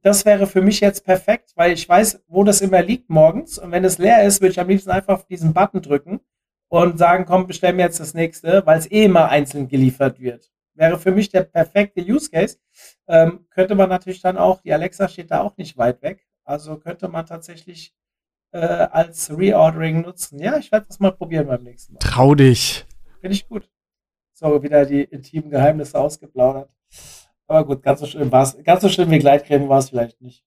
Speaker 3: das wäre für mich jetzt perfekt, weil ich weiß, wo das immer liegt morgens. Und wenn es leer ist, würde ich am liebsten einfach auf diesen Button drücken und sagen, komm, bestell mir jetzt das nächste, weil es eh immer einzeln geliefert wird. Wäre für mich der perfekte Use Case. Ähm, könnte man natürlich dann auch, die Alexa steht da auch nicht weit weg. Also könnte man tatsächlich äh, als Reordering nutzen. Ja, ich werde das mal probieren beim nächsten Mal.
Speaker 1: Trau dich.
Speaker 3: Finde ich gut. So, wieder die intimen Geheimnisse ausgeplaudert. Aber gut, ganz so schlimm war es. Ganz so schlimm wie Gleitcreme war es vielleicht nicht.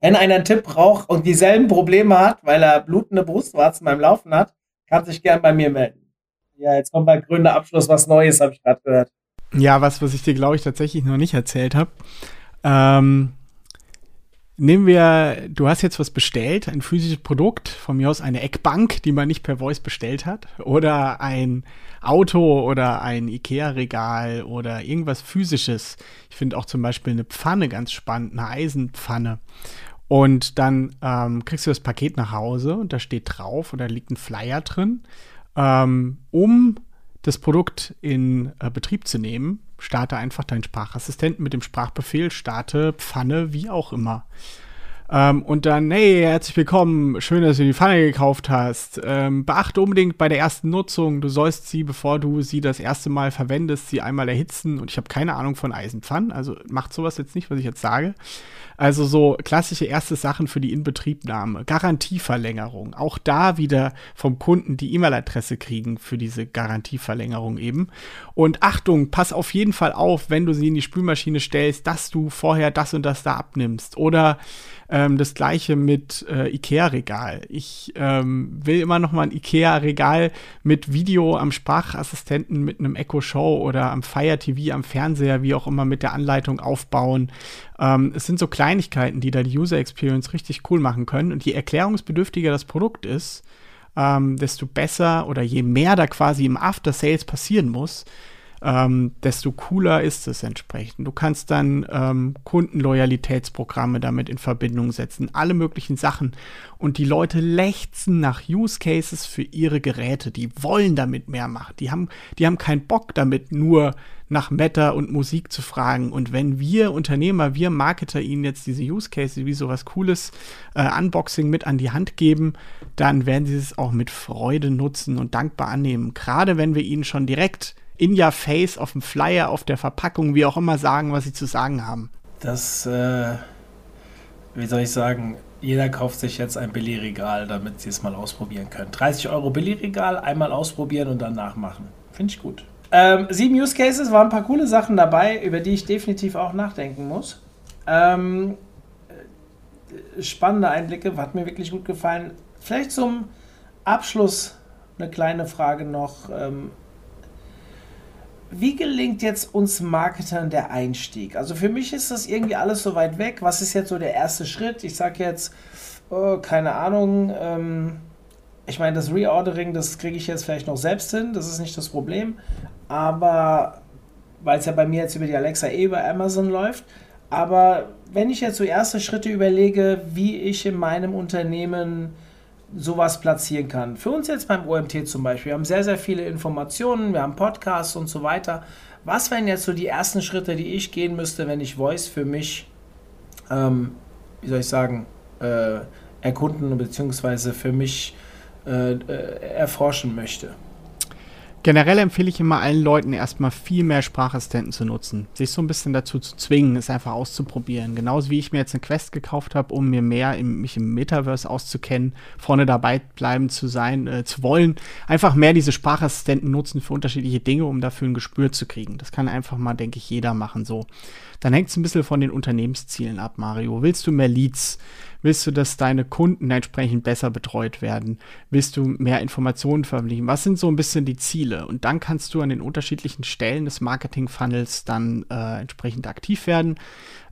Speaker 3: Wenn einer einen Tipp braucht und dieselben Probleme hat, weil er blutende Brustwarzen beim Laufen hat, kann sich gern bei mir melden. Ja, jetzt kommt bei grüner Abschluss was Neues, habe ich gerade gehört.
Speaker 1: Ja, was, was ich dir, glaube ich, tatsächlich noch nicht erzählt habe. Ähm, Nehmen wir, du hast jetzt was bestellt, ein physisches Produkt, von mir aus eine Eckbank, die man nicht per Voice bestellt hat, oder ein Auto oder ein Ikea-Regal oder irgendwas physisches. Ich finde auch zum Beispiel eine Pfanne ganz spannend, eine Eisenpfanne. Und dann ähm, kriegst du das Paket nach Hause und da steht drauf oder liegt ein Flyer drin, ähm, um das Produkt in äh, Betrieb zu nehmen, starte einfach deinen Sprachassistenten mit dem Sprachbefehl, starte Pfanne, wie auch immer. Ähm, und dann, hey, herzlich willkommen, schön, dass du die Pfanne gekauft hast. Ähm, beachte unbedingt bei der ersten Nutzung, du sollst sie, bevor du sie das erste Mal verwendest, sie einmal erhitzen. Und ich habe keine Ahnung von Eisenpfannen, also macht sowas jetzt nicht, was ich jetzt sage. Also so klassische erste Sachen für die Inbetriebnahme. Garantieverlängerung. Auch da wieder vom Kunden die E-Mail-Adresse kriegen für diese Garantieverlängerung eben. Und Achtung, pass auf jeden Fall auf, wenn du sie in die Spülmaschine stellst, dass du vorher das und das da abnimmst. Oder ähm, das gleiche mit äh, IKEA-Regal. Ich ähm, will immer noch mal ein IKEA-Regal mit Video am Sprachassistenten, mit einem Echo Show oder am Fire TV, am Fernseher, wie auch immer, mit der Anleitung aufbauen. Ähm, es sind so Kleinigkeiten, die da die User Experience richtig cool machen können. Und je erklärungsbedürftiger das Produkt ist, ähm, desto besser oder je mehr da quasi im After Sales passieren muss, ähm, desto cooler ist es entsprechend. Du kannst dann ähm, Kundenloyalitätsprogramme damit in Verbindung setzen, alle möglichen Sachen. Und die Leute lechzen nach Use Cases für ihre Geräte. Die wollen damit mehr machen. Die haben, die haben keinen Bock damit nur nach Meta und Musik zu fragen. Und wenn wir Unternehmer, wir Marketer ihnen jetzt diese Use Cases wie sowas Cooles, äh, Unboxing mit an die Hand geben, dann werden sie es auch mit Freude nutzen und dankbar annehmen. Gerade wenn wir ihnen schon direkt in your face auf dem Flyer, auf der Verpackung, wie auch immer sagen, was sie zu sagen haben.
Speaker 3: Das, äh, wie soll ich sagen, jeder kauft sich jetzt ein Billigregal, damit sie es mal ausprobieren können. 30 Euro Billigregal, einmal ausprobieren und dann nachmachen. Finde ich gut. Ähm, sieben Use Cases waren ein paar coole Sachen dabei, über die ich definitiv auch nachdenken muss. Ähm, äh, spannende Einblicke, hat mir wirklich gut gefallen. Vielleicht zum Abschluss eine kleine Frage noch. Ähm, wie gelingt jetzt uns Marketern der Einstieg? Also für mich ist das irgendwie alles so weit weg. Was ist jetzt so der erste Schritt? Ich sage jetzt, oh, keine Ahnung. Ähm, ich meine, das Reordering, das kriege ich jetzt vielleicht noch selbst hin. Das ist nicht das Problem. Aber weil es ja bei mir jetzt über die Alexa eh über Amazon läuft. Aber wenn ich jetzt so erste Schritte überlege, wie ich in meinem Unternehmen sowas platzieren kann. Für uns jetzt beim OMT zum Beispiel, wir haben sehr, sehr viele Informationen, wir haben Podcasts und so weiter. Was wären jetzt so die ersten Schritte, die ich gehen müsste, wenn ich Voice für mich, ähm, wie soll ich sagen, äh, erkunden bzw. für mich äh, äh, erforschen möchte?
Speaker 1: Generell empfehle ich immer allen Leuten erstmal viel mehr Sprachassistenten zu nutzen. Sich so ein bisschen dazu zu zwingen, es einfach auszuprobieren. Genauso wie ich mir jetzt eine Quest gekauft habe, um mir mehr im, mich im Metaverse auszukennen, vorne dabei bleiben zu sein, äh, zu wollen. Einfach mehr diese Sprachassistenten nutzen für unterschiedliche Dinge, um dafür ein Gespür zu kriegen. Das kann einfach mal, denke ich, jeder machen so. Dann hängt es ein bisschen von den Unternehmenszielen ab, Mario. Willst du mehr Leads? Willst du, dass deine Kunden entsprechend besser betreut werden? Willst du mehr Informationen veröffentlichen? Was sind so ein bisschen die Ziele? Und dann kannst du an den unterschiedlichen Stellen des Marketing-Funnels dann äh, entsprechend aktiv werden.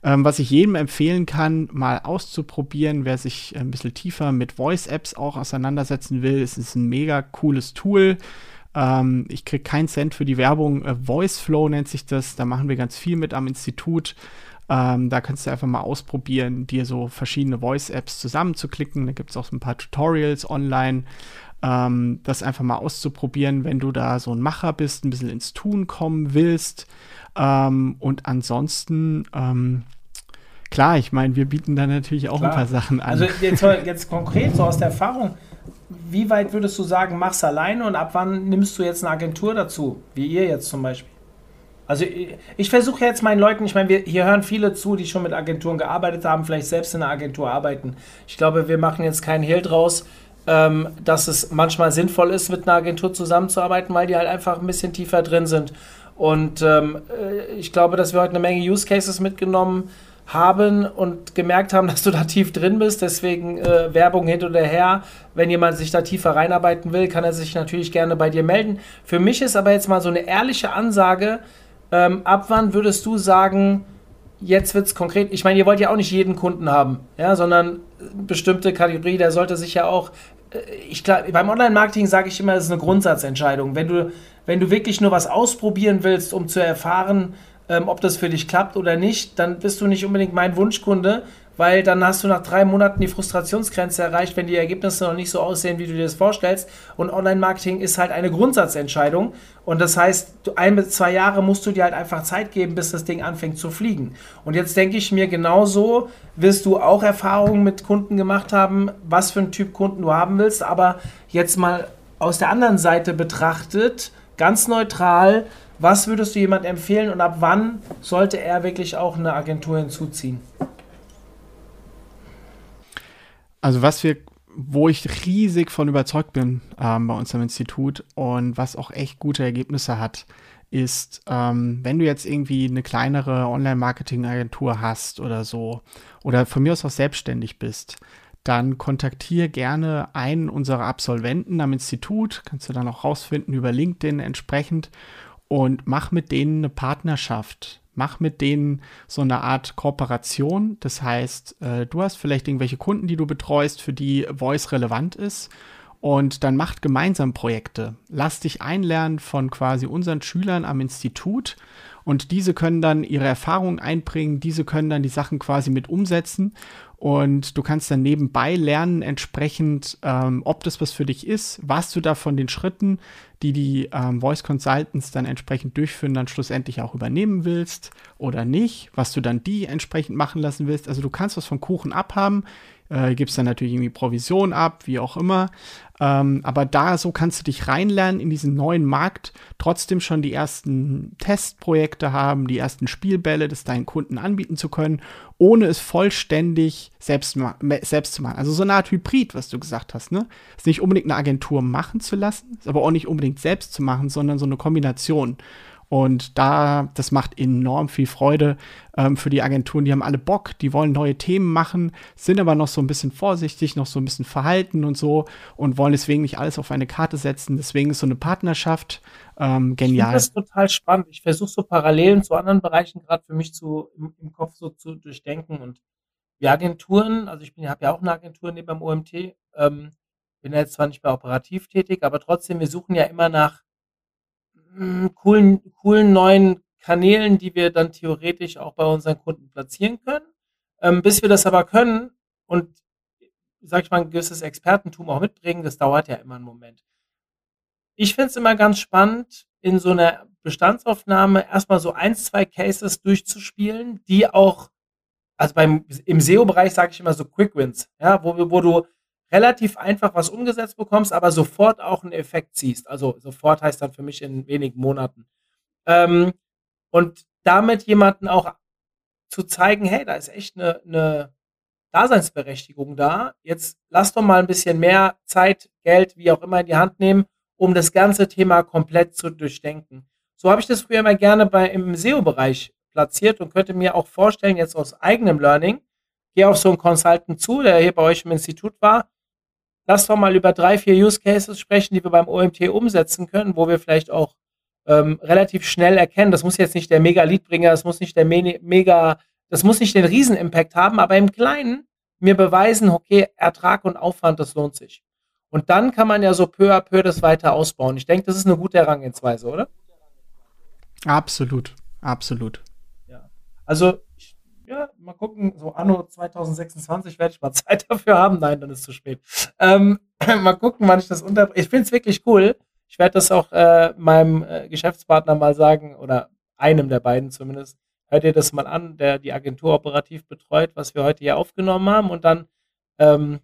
Speaker 1: Ähm, was ich jedem empfehlen kann, mal auszuprobieren, wer sich ein bisschen tiefer mit Voice-Apps auch auseinandersetzen will, es ist ein mega cooles Tool. Ähm, ich kriege keinen Cent für die Werbung. Äh, Voice Flow nennt sich das. Da machen wir ganz viel mit am Institut. Ähm, da kannst du einfach mal ausprobieren, dir so verschiedene Voice-Apps zusammenzuklicken. Da gibt es auch so ein paar Tutorials online. Ähm, das einfach mal auszuprobieren, wenn du da so ein Macher bist, ein bisschen ins Tun kommen willst. Ähm, und ansonsten, ähm, klar, ich meine, wir bieten da natürlich auch klar. ein paar Sachen an.
Speaker 3: Also jetzt, jetzt konkret so aus der Erfahrung, wie weit würdest du sagen, mach's alleine und ab wann nimmst du jetzt eine Agentur dazu? Wie ihr jetzt zum Beispiel? Also ich, ich versuche jetzt meinen Leuten, ich meine, wir, hier hören viele zu, die schon mit Agenturen gearbeitet haben, vielleicht selbst in einer Agentur arbeiten. Ich glaube, wir machen jetzt keinen Hehl draus, ähm, dass es manchmal sinnvoll ist, mit einer Agentur zusammenzuarbeiten, weil die halt einfach ein bisschen tiefer drin sind. Und ähm, äh, ich glaube, dass wir heute eine Menge Use Cases mitgenommen haben haben und gemerkt haben, dass du da tief drin bist. Deswegen äh, Werbung hin oder her. Wenn jemand sich da tiefer reinarbeiten will, kann er sich natürlich gerne bei dir melden. Für mich ist aber jetzt mal so eine ehrliche Ansage. Ähm, ab wann würdest du sagen, jetzt wird es konkret? Ich meine, ihr wollt ja auch nicht jeden Kunden haben, ja, sondern bestimmte Kategorie, der sollte sich ja auch. Äh, ich klar, beim Online-Marketing sage ich immer, es ist eine Grundsatzentscheidung. Wenn du, wenn du wirklich nur was ausprobieren willst, um zu erfahren, ähm, ob das für dich klappt oder nicht, dann bist du nicht unbedingt mein Wunschkunde, weil dann hast du nach drei Monaten die Frustrationsgrenze erreicht, wenn die Ergebnisse noch nicht so aussehen, wie du dir das vorstellst. Und Online-Marketing ist halt eine Grundsatzentscheidung. Und das heißt, ein bis zwei Jahre musst du dir halt einfach Zeit geben, bis das Ding anfängt zu fliegen. Und jetzt denke ich mir genauso, wirst du auch Erfahrungen mit Kunden gemacht haben, was für ein Typ Kunden du haben willst. Aber jetzt mal aus der anderen Seite betrachtet, ganz neutral, was würdest du jemand empfehlen und ab wann sollte er wirklich auch eine Agentur hinzuziehen?
Speaker 1: Also was wir, wo ich riesig von überzeugt bin ähm, bei uns am Institut und was auch echt gute Ergebnisse hat, ist, ähm, wenn du jetzt irgendwie eine kleinere Online-Marketing-Agentur hast oder so, oder von mir aus auch selbstständig bist, dann kontaktiere gerne einen unserer Absolventen am Institut, kannst du dann auch rausfinden über LinkedIn entsprechend und mach mit denen eine Partnerschaft. Mach mit denen so eine Art Kooperation. Das heißt, äh, du hast vielleicht irgendwelche Kunden, die du betreust, für die Voice relevant ist. Und dann macht gemeinsam Projekte. Lass dich einlernen von quasi unseren Schülern am Institut. Und diese können dann ihre Erfahrungen einbringen. Diese können dann die Sachen quasi mit umsetzen. Und du kannst dann nebenbei lernen, entsprechend, ähm, ob das was für dich ist, was du da von den Schritten, die die ähm, Voice Consultants dann entsprechend durchführen, dann schlussendlich auch übernehmen willst oder nicht, was du dann die entsprechend machen lassen willst. Also du kannst was vom Kuchen abhaben, äh, gibst dann natürlich irgendwie Provision ab, wie auch immer. Ähm, aber da so kannst du dich reinlernen in diesen neuen Markt, trotzdem schon die ersten Testprojekte haben, die ersten Spielbälle, das deinen Kunden anbieten zu können, ohne es vollständig selbst, selbst zu machen. Also so eine Art Hybrid, was du gesagt hast, ne? Ist nicht unbedingt eine Agentur machen zu lassen, ist aber auch nicht unbedingt selbst zu machen, sondern so eine Kombination. Und da, das macht enorm viel Freude ähm, für die Agenturen. Die haben alle Bock, die wollen neue Themen machen, sind aber noch so ein bisschen vorsichtig, noch so ein bisschen verhalten und so und wollen deswegen nicht alles auf eine Karte setzen. Deswegen ist so eine Partnerschaft ähm, genial.
Speaker 3: Das ist total spannend. Ich versuche so Parallelen zu anderen Bereichen gerade für mich zu, im, im, Kopf so zu durchdenken. Und die Agenturen, also ich habe ja auch eine Agentur neben dem OMT, ähm, bin ja jetzt zwar nicht mehr operativ tätig, aber trotzdem, wir suchen ja immer nach coolen, coolen neuen Kanälen, die wir dann theoretisch auch bei unseren Kunden platzieren können. Ähm, bis wir das aber können und, sag ich mal, ein gewisses Expertentum auch mitbringen, das dauert ja immer einen Moment. Ich finde es immer ganz spannend, in so einer Bestandsaufnahme erstmal so ein, zwei Cases durchzuspielen, die auch, also beim, im SEO-Bereich sage ich immer so Quick Wins, ja, wo, wo du relativ einfach was umgesetzt bekommst, aber sofort auch einen Effekt siehst. Also sofort heißt dann für mich in wenigen Monaten. Ähm, und damit jemanden auch zu zeigen, hey, da ist echt eine, eine Daseinsberechtigung da. Jetzt lass doch mal ein bisschen mehr Zeit, Geld, wie auch immer in die Hand nehmen, um das ganze Thema komplett zu durchdenken. So habe ich das früher immer gerne bei, im SEO-Bereich platziert und könnte mir auch vorstellen, jetzt aus eigenem Learning, gehe auf so einen Consultant zu, der hier bei euch im Institut war, lass doch mal über drei, vier Use Cases sprechen, die wir beim OMT umsetzen können, wo wir vielleicht auch ähm, relativ schnell erkennen, das muss jetzt nicht der Mega-Leadbringer, das muss nicht der Mega, das muss nicht den Riesen-Impact haben, aber im Kleinen mir beweisen, okay, Ertrag und Aufwand, das lohnt sich. Und dann kann man ja so peu à peu das weiter ausbauen. Ich denke, das ist eine gute Herangehensweise, oder?
Speaker 1: Absolut, absolut.
Speaker 3: Ja. Also ja, mal gucken, so anno 2026 werde ich mal Zeit dafür haben. Nein, dann ist zu spät. Ähm, mal gucken, wann ich das unter. Ich finde es wirklich cool. Ich werde das auch äh, meinem äh, Geschäftspartner mal sagen, oder einem der beiden zumindest. Hört ihr das mal an, der die Agentur operativ betreut, was wir heute hier aufgenommen haben und dann ähm,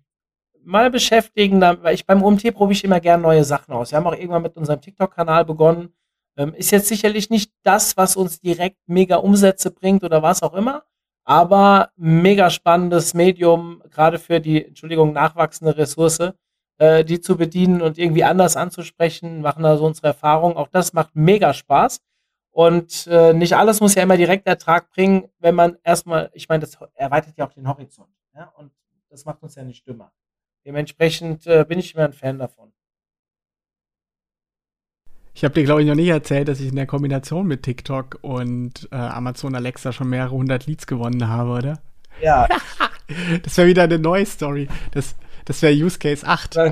Speaker 3: mal beschäftigen, weil ich beim OMT probiere ich immer gerne neue Sachen aus. Wir haben auch irgendwann mit unserem TikTok-Kanal begonnen. Ähm, ist jetzt sicherlich nicht das, was uns direkt mega Umsätze bringt oder was auch immer, aber mega spannendes Medium, gerade für die, Entschuldigung, nachwachsende Ressource, äh, die zu bedienen und irgendwie anders anzusprechen, machen da so unsere Erfahrungen. Auch das macht mega Spaß. Und äh, nicht alles muss ja immer direkt Ertrag bringen, wenn man erstmal, ich meine, das erweitert ja auch den Horizont. Ja? Und das macht uns ja nicht dümmer. Dementsprechend äh, bin ich immer ein Fan davon.
Speaker 1: Ich habe dir, glaube ich, noch nie erzählt, dass ich in der Kombination mit TikTok und äh, Amazon Alexa schon mehrere hundert Leads gewonnen habe, oder?
Speaker 3: Ja.
Speaker 1: das wäre wieder eine neue Story. Das, das wäre Use Case 8.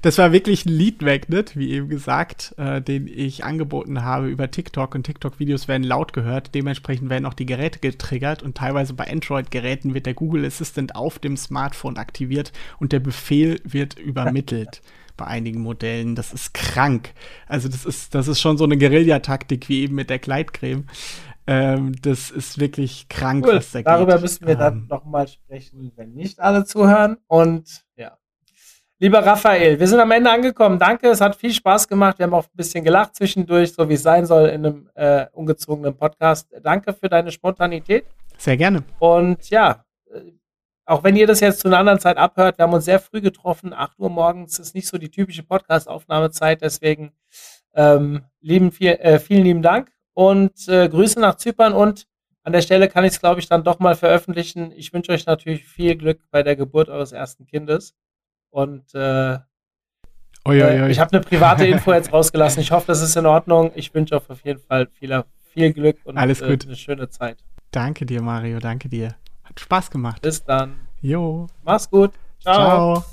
Speaker 1: Das war wirklich ein Lead-Magnet, wie eben gesagt, äh, den ich angeboten habe über TikTok. Und TikTok-Videos werden laut gehört. Dementsprechend werden auch die Geräte getriggert. Und teilweise bei Android-Geräten wird der Google Assistant auf dem Smartphone aktiviert und der Befehl wird übermittelt bei einigen Modellen. Das ist krank. Also das ist, das ist schon so eine Guerillataktik wie eben mit der Kleidcreme. Ähm, das ist wirklich krank,
Speaker 3: cool. was da Darüber geht. müssen wir ähm, dann nochmal sprechen, wenn nicht alle zuhören. Und ja. Lieber Raphael, wir sind am Ende angekommen. Danke, es hat viel Spaß gemacht. Wir haben auch ein bisschen gelacht zwischendurch, so wie es sein soll in einem äh, ungezwungenen Podcast. Danke für deine Spontanität.
Speaker 1: Sehr gerne.
Speaker 3: Und ja, auch wenn ihr das jetzt zu einer anderen Zeit abhört, wir haben uns sehr früh getroffen, 8 Uhr morgens ist nicht so die typische Podcast-Aufnahmezeit, deswegen ähm, lieben viel, äh, vielen lieben Dank und äh, Grüße nach Zypern und an der Stelle kann ich es, glaube ich, dann doch mal veröffentlichen. Ich wünsche euch natürlich viel Glück bei der Geburt eures ersten Kindes und äh, oi, oi, oi. ich habe eine private Info jetzt rausgelassen. Ich hoffe, das ist in Ordnung. Ich wünsche euch auf jeden Fall viel, viel Glück und
Speaker 1: Alles gut.
Speaker 3: Äh, eine schöne Zeit.
Speaker 1: Danke dir, Mario. Danke dir. Hat Spaß gemacht.
Speaker 3: Bis dann.
Speaker 1: Jo.
Speaker 3: Mach's gut.
Speaker 1: Ciao. Ciao.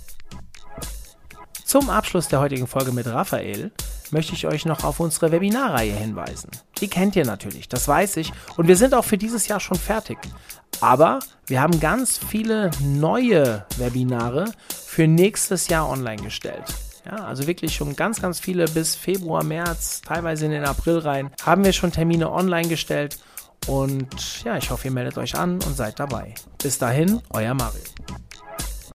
Speaker 3: Zum Abschluss der heutigen Folge mit Raphael möchte ich euch noch auf unsere Webinarreihe hinweisen. Die kennt ihr natürlich, das weiß ich. Und wir sind auch für dieses Jahr schon fertig. Aber wir haben ganz viele neue Webinare für nächstes Jahr online gestellt. Ja, also wirklich schon ganz, ganz viele bis Februar, März, teilweise in den April rein, haben wir schon Termine online gestellt und ja, ich hoffe, ihr meldet euch an und seid dabei. Bis dahin, euer Mario.